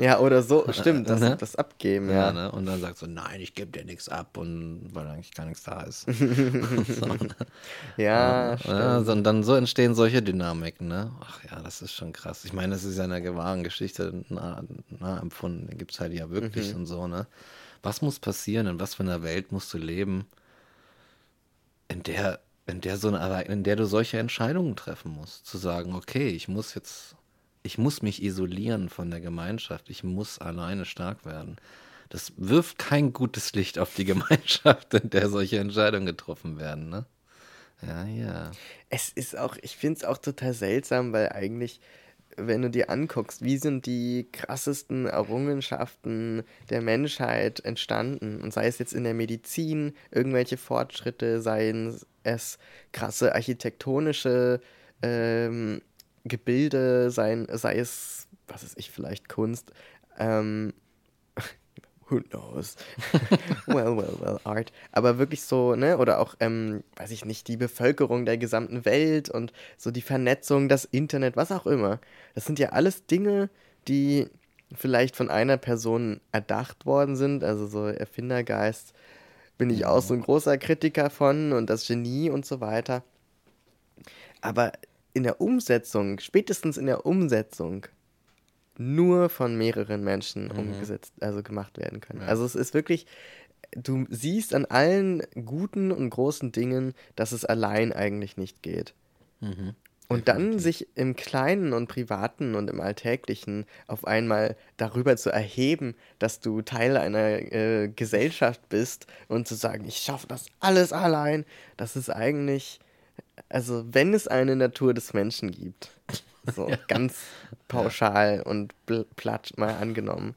Ja, oder so, stimmt, das, ne? das abgeben, ja. ja ne? Und dann sagst du, nein, ich gebe dir nichts ab, und weil eigentlich gar nichts da ist. so, ne? Ja, ja, stimmt. Ja, so, und dann so entstehen solche Dynamiken, ne? Ach ja, das ist schon krass. Ich meine, das ist ja eine wahren Geschichte nah, nah empfunden, gibt es halt ja wirklich mhm. und so, ne? Was muss passieren, in was für einer Welt musst du leben, in der in der so eine, in der du solche Entscheidungen treffen musst, zu sagen, okay, ich muss jetzt, ich muss mich isolieren von der Gemeinschaft, ich muss alleine stark werden. Das wirft kein gutes Licht auf die Gemeinschaft, in der solche Entscheidungen getroffen werden, ne? Ja, ja. Es ist auch, ich finde es auch total seltsam, weil eigentlich wenn du dir anguckst, wie sind die krassesten Errungenschaften der Menschheit entstanden, und sei es jetzt in der Medizin, irgendwelche Fortschritte, seien es krasse architektonische ähm, Gebilde, sei, sei es, was weiß ich, vielleicht Kunst, ähm, who knows? well, well, well, Art. Aber wirklich so, ne, oder auch, ähm, weiß ich nicht, die Bevölkerung der gesamten Welt und so die Vernetzung, das Internet, was auch immer. Das sind ja alles Dinge, die vielleicht von einer Person erdacht worden sind, also so Erfindergeist bin ich auch so ein großer Kritiker von und das Genie und so weiter. Aber in der Umsetzung, spätestens in der Umsetzung, nur von mehreren Menschen mhm. umgesetzt, also gemacht werden können. Ja. Also es ist wirklich, du siehst an allen guten und großen Dingen, dass es allein eigentlich nicht geht. Mhm. Und dann sich im Kleinen und Privaten und im Alltäglichen auf einmal darüber zu erheben, dass du Teil einer äh, Gesellschaft bist und zu sagen, ich schaffe das alles allein, das ist eigentlich, also wenn es eine Natur des Menschen gibt, so ja. ganz pauschal und platt mal angenommen,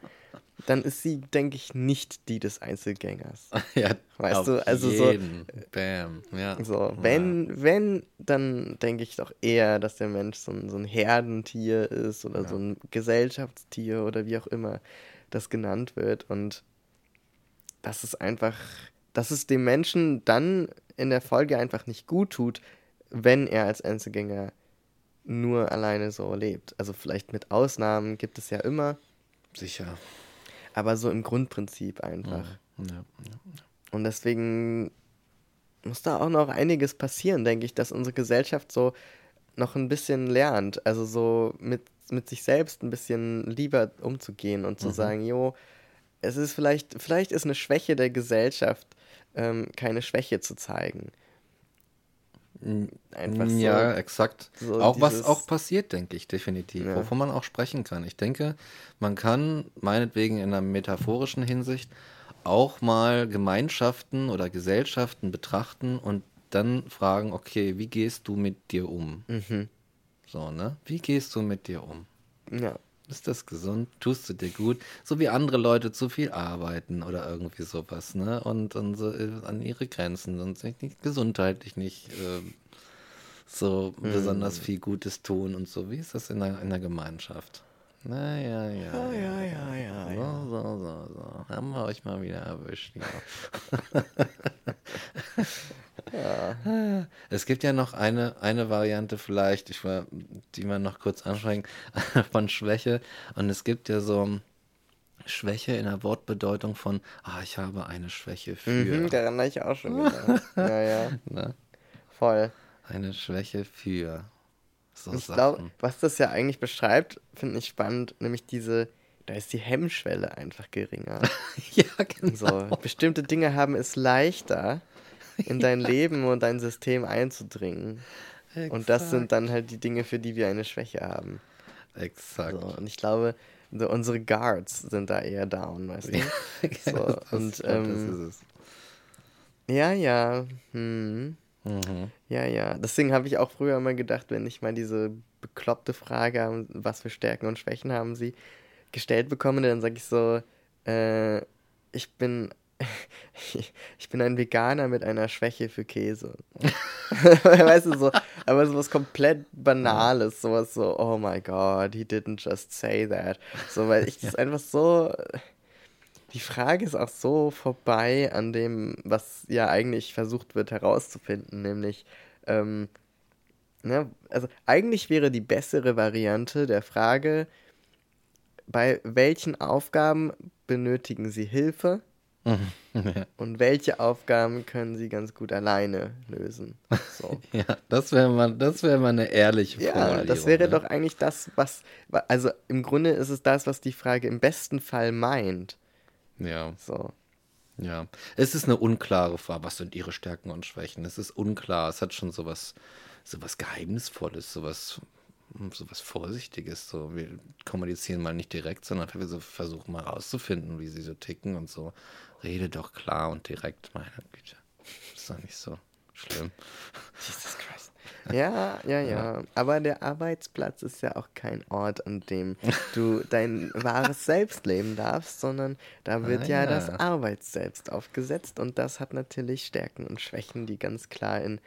dann ist sie, denke ich, nicht die des Einzelgängers. ja, weißt du, also jeden. so. Bam, ja. So, wenn, ja. wenn, dann denke ich doch eher, dass der Mensch so ein, so ein Herdentier ist oder ja. so ein Gesellschaftstier oder wie auch immer das genannt wird. Und dass es einfach, dass es dem Menschen dann in der Folge einfach nicht gut tut, wenn er als Einzelgänger nur alleine so lebt. Also vielleicht mit Ausnahmen gibt es ja immer. Sicher aber so im Grundprinzip einfach. Ja, ja, ja. Und deswegen muss da auch noch einiges passieren, denke ich, dass unsere Gesellschaft so noch ein bisschen lernt, also so mit, mit sich selbst ein bisschen lieber umzugehen und zu mhm. sagen, jo, es ist vielleicht, vielleicht ist eine Schwäche der Gesellschaft, ähm, keine Schwäche zu zeigen. Einfach so, ja, exakt. So auch was auch passiert, denke ich, definitiv, ja. wovon man auch sprechen kann. Ich denke, man kann meinetwegen in einer metaphorischen Hinsicht auch mal Gemeinschaften oder Gesellschaften betrachten und dann fragen, okay, wie gehst du mit dir um? Mhm. So, ne? Wie gehst du mit dir um? Ja. Ist das gesund? Tust du dir gut? So wie andere Leute zu viel arbeiten oder irgendwie sowas, ne? Und, und so, äh, an ihre Grenzen und sich nicht, gesundheitlich nicht äh, so mhm. besonders viel Gutes tun und so. Wie ist das in der, in der Gemeinschaft? Naja, ja. Ja, ja, ja, ja. ja. So, so, so, so. Haben wir euch mal wieder erwischt, ja. ja. Es gibt ja noch eine, eine Variante vielleicht, ich war, die man noch kurz ansprechen, von Schwäche. Und es gibt ja so Schwäche in der Wortbedeutung von, ah, ich habe eine Schwäche für. Mhm, daran habe ich auch schon gedacht. ja, ja. Ne? Voll. Eine Schwäche für. So ich glaube, was das ja eigentlich beschreibt, finde ich spannend, nämlich diese, da ist die Hemmschwelle einfach geringer. ja, genau. So, bestimmte Dinge haben es leichter, in dein Leben und dein System einzudringen. Exakt. Und das sind dann halt die Dinge, für die wir eine Schwäche haben. Exakt. So, und ich glaube, unsere Guards sind da eher down, weißt du? Ja, so, das, und, ähm, das ist es. Ja, ja. Hm. Mhm. Ja, ja. Deswegen habe ich auch früher immer gedacht, wenn ich mal diese bekloppte Frage, was für Stärken und Schwächen haben sie, gestellt bekomme, dann sage ich so, äh, ich bin ich bin ein Veganer mit einer Schwäche für Käse. weißt du, so, aber sowas komplett Banales, sowas so, oh my god, he didn't just say that. So, weil ich das einfach so, die Frage ist auch so vorbei an dem, was ja eigentlich versucht wird herauszufinden, nämlich, ähm, ne, also eigentlich wäre die bessere Variante der Frage, bei welchen Aufgaben benötigen Sie Hilfe? Ja. Und welche Aufgaben können Sie ganz gut alleine lösen? So. ja, das wäre mal, das wäre mal eine ehrliche Frage. Ja, das wäre ne? doch eigentlich das, was, also im Grunde ist es das, was die Frage im besten Fall meint. Ja. So. Ja. Es ist eine unklare Frage. Was sind ihre Stärken und Schwächen? Es ist unklar. Es hat schon sowas, sowas Geheimnisvolles, sowas, sowas Vorsichtiges. So, wir kommunizieren mal nicht direkt, sondern wir versuchen mal rauszufinden, wie sie so ticken und so. Rede doch klar und direkt, meine Güte. Ist doch nicht so schlimm. Jesus Christ. Ja, ja, ja. Aber der Arbeitsplatz ist ja auch kein Ort, an dem du dein wahres Selbst leben darfst, sondern da wird ah, ja, ja, das Arbeitsselbst aufgesetzt und das hat natürlich Stärken und Schwächen, die ganz klar in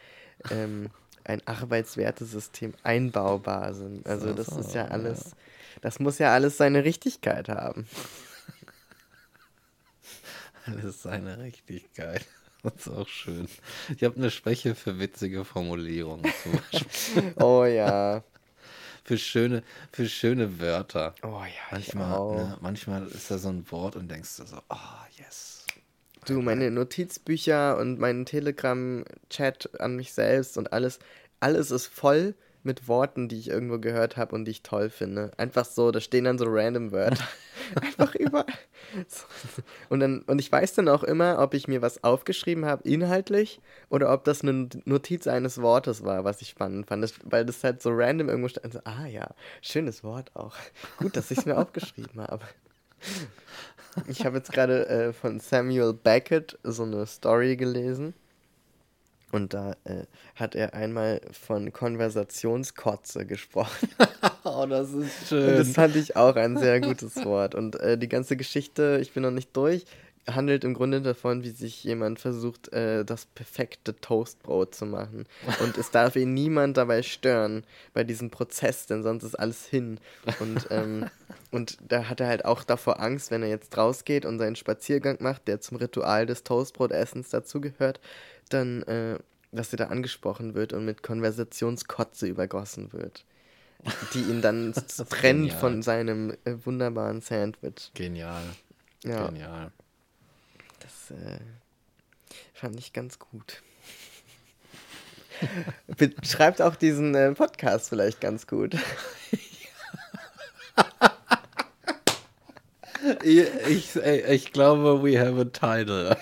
ähm, ein Arbeitswertesystem einbaubar sind. Also das ist ja alles, das muss ja alles seine Richtigkeit haben. Alles seine Richtigkeit. Das ist auch schön. Ich habe eine Schwäche für witzige Formulierungen zum Beispiel. oh ja. Für schöne, für schöne Wörter. Oh ja, manchmal, ne, manchmal ist da so ein Wort und denkst du so, oh yes. Du, meine Notizbücher und mein Telegram-Chat an mich selbst und alles, alles ist voll mit Worten, die ich irgendwo gehört habe und die ich toll finde. Einfach so, da stehen dann so random Wörter. Einfach überall. Und, dann, und ich weiß dann auch immer, ob ich mir was aufgeschrieben habe, inhaltlich, oder ob das eine Notiz eines Wortes war, was ich spannend fand. Das, weil das halt so random irgendwo stand. So, ah ja, schönes Wort auch. Gut, dass ich es mir aufgeschrieben habe. Ich habe jetzt gerade äh, von Samuel Beckett so eine Story gelesen. Und da äh, hat er einmal von Konversationskotze gesprochen. oh, das ist schön. Das fand ich auch ein sehr gutes Wort. Und äh, die ganze Geschichte, ich bin noch nicht durch, handelt im Grunde davon, wie sich jemand versucht, äh, das perfekte Toastbrot zu machen. Und es darf ihn niemand dabei stören bei diesem Prozess, denn sonst ist alles hin. Und, ähm, und da hat er halt auch davor Angst, wenn er jetzt rausgeht und seinen Spaziergang macht, der zum Ritual des Toastbrotessens dazugehört, dann, äh, dass er da angesprochen wird und mit Konversationskotze übergossen wird. Die ihn dann trennt genial. von seinem äh, wunderbaren Sandwich. Genial. Ja. Genial. Das äh, fand ich ganz gut. Schreibt auch diesen äh, Podcast vielleicht ganz gut. ich, ich, ich glaube, we have a title.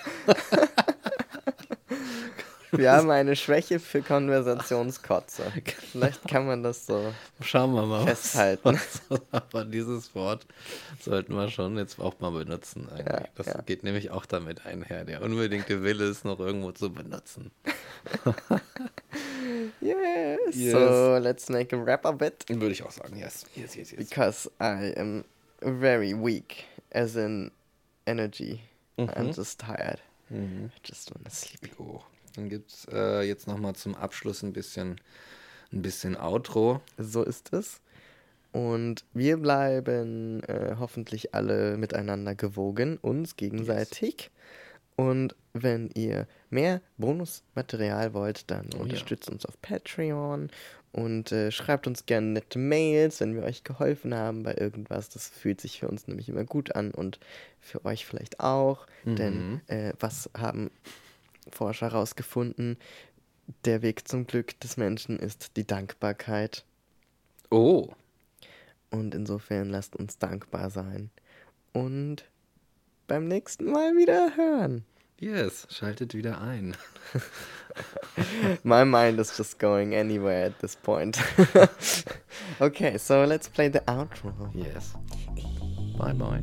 Wir haben eine Schwäche für Konversationskotze. Vielleicht kann man das so Schauen wir mal, festhalten. Was, aber dieses Wort sollten wir schon jetzt auch mal benutzen. Ja, das ja. geht nämlich auch damit einher. Der unbedingte Wille ist noch irgendwo zu benutzen. yes. yes. So, let's make a rap of it. Würde ich auch sagen, yes. Yes, yes, yes. Because I am very weak, as in energy. Mhm. I'm just tired. Mhm. I just wanna sleep. Oh. Dann gibt es äh, jetzt nochmal zum Abschluss ein bisschen, ein bisschen Outro. So ist es. Und wir bleiben äh, hoffentlich alle miteinander gewogen, uns gegenseitig. Yes. Und wenn ihr mehr Bonusmaterial wollt, dann oh, unterstützt ja. uns auf Patreon und äh, schreibt uns gerne nette Mails, wenn wir euch geholfen haben bei irgendwas. Das fühlt sich für uns nämlich immer gut an und für euch vielleicht auch. Mhm. Denn äh, was haben Forscher herausgefunden, der Weg zum Glück des Menschen ist die Dankbarkeit. Oh. Und insofern lasst uns dankbar sein. Und beim nächsten Mal wieder hören. Yes, schaltet wieder ein. My mind is just going anywhere at this point. okay, so let's play the outro. Yes. Bye bye.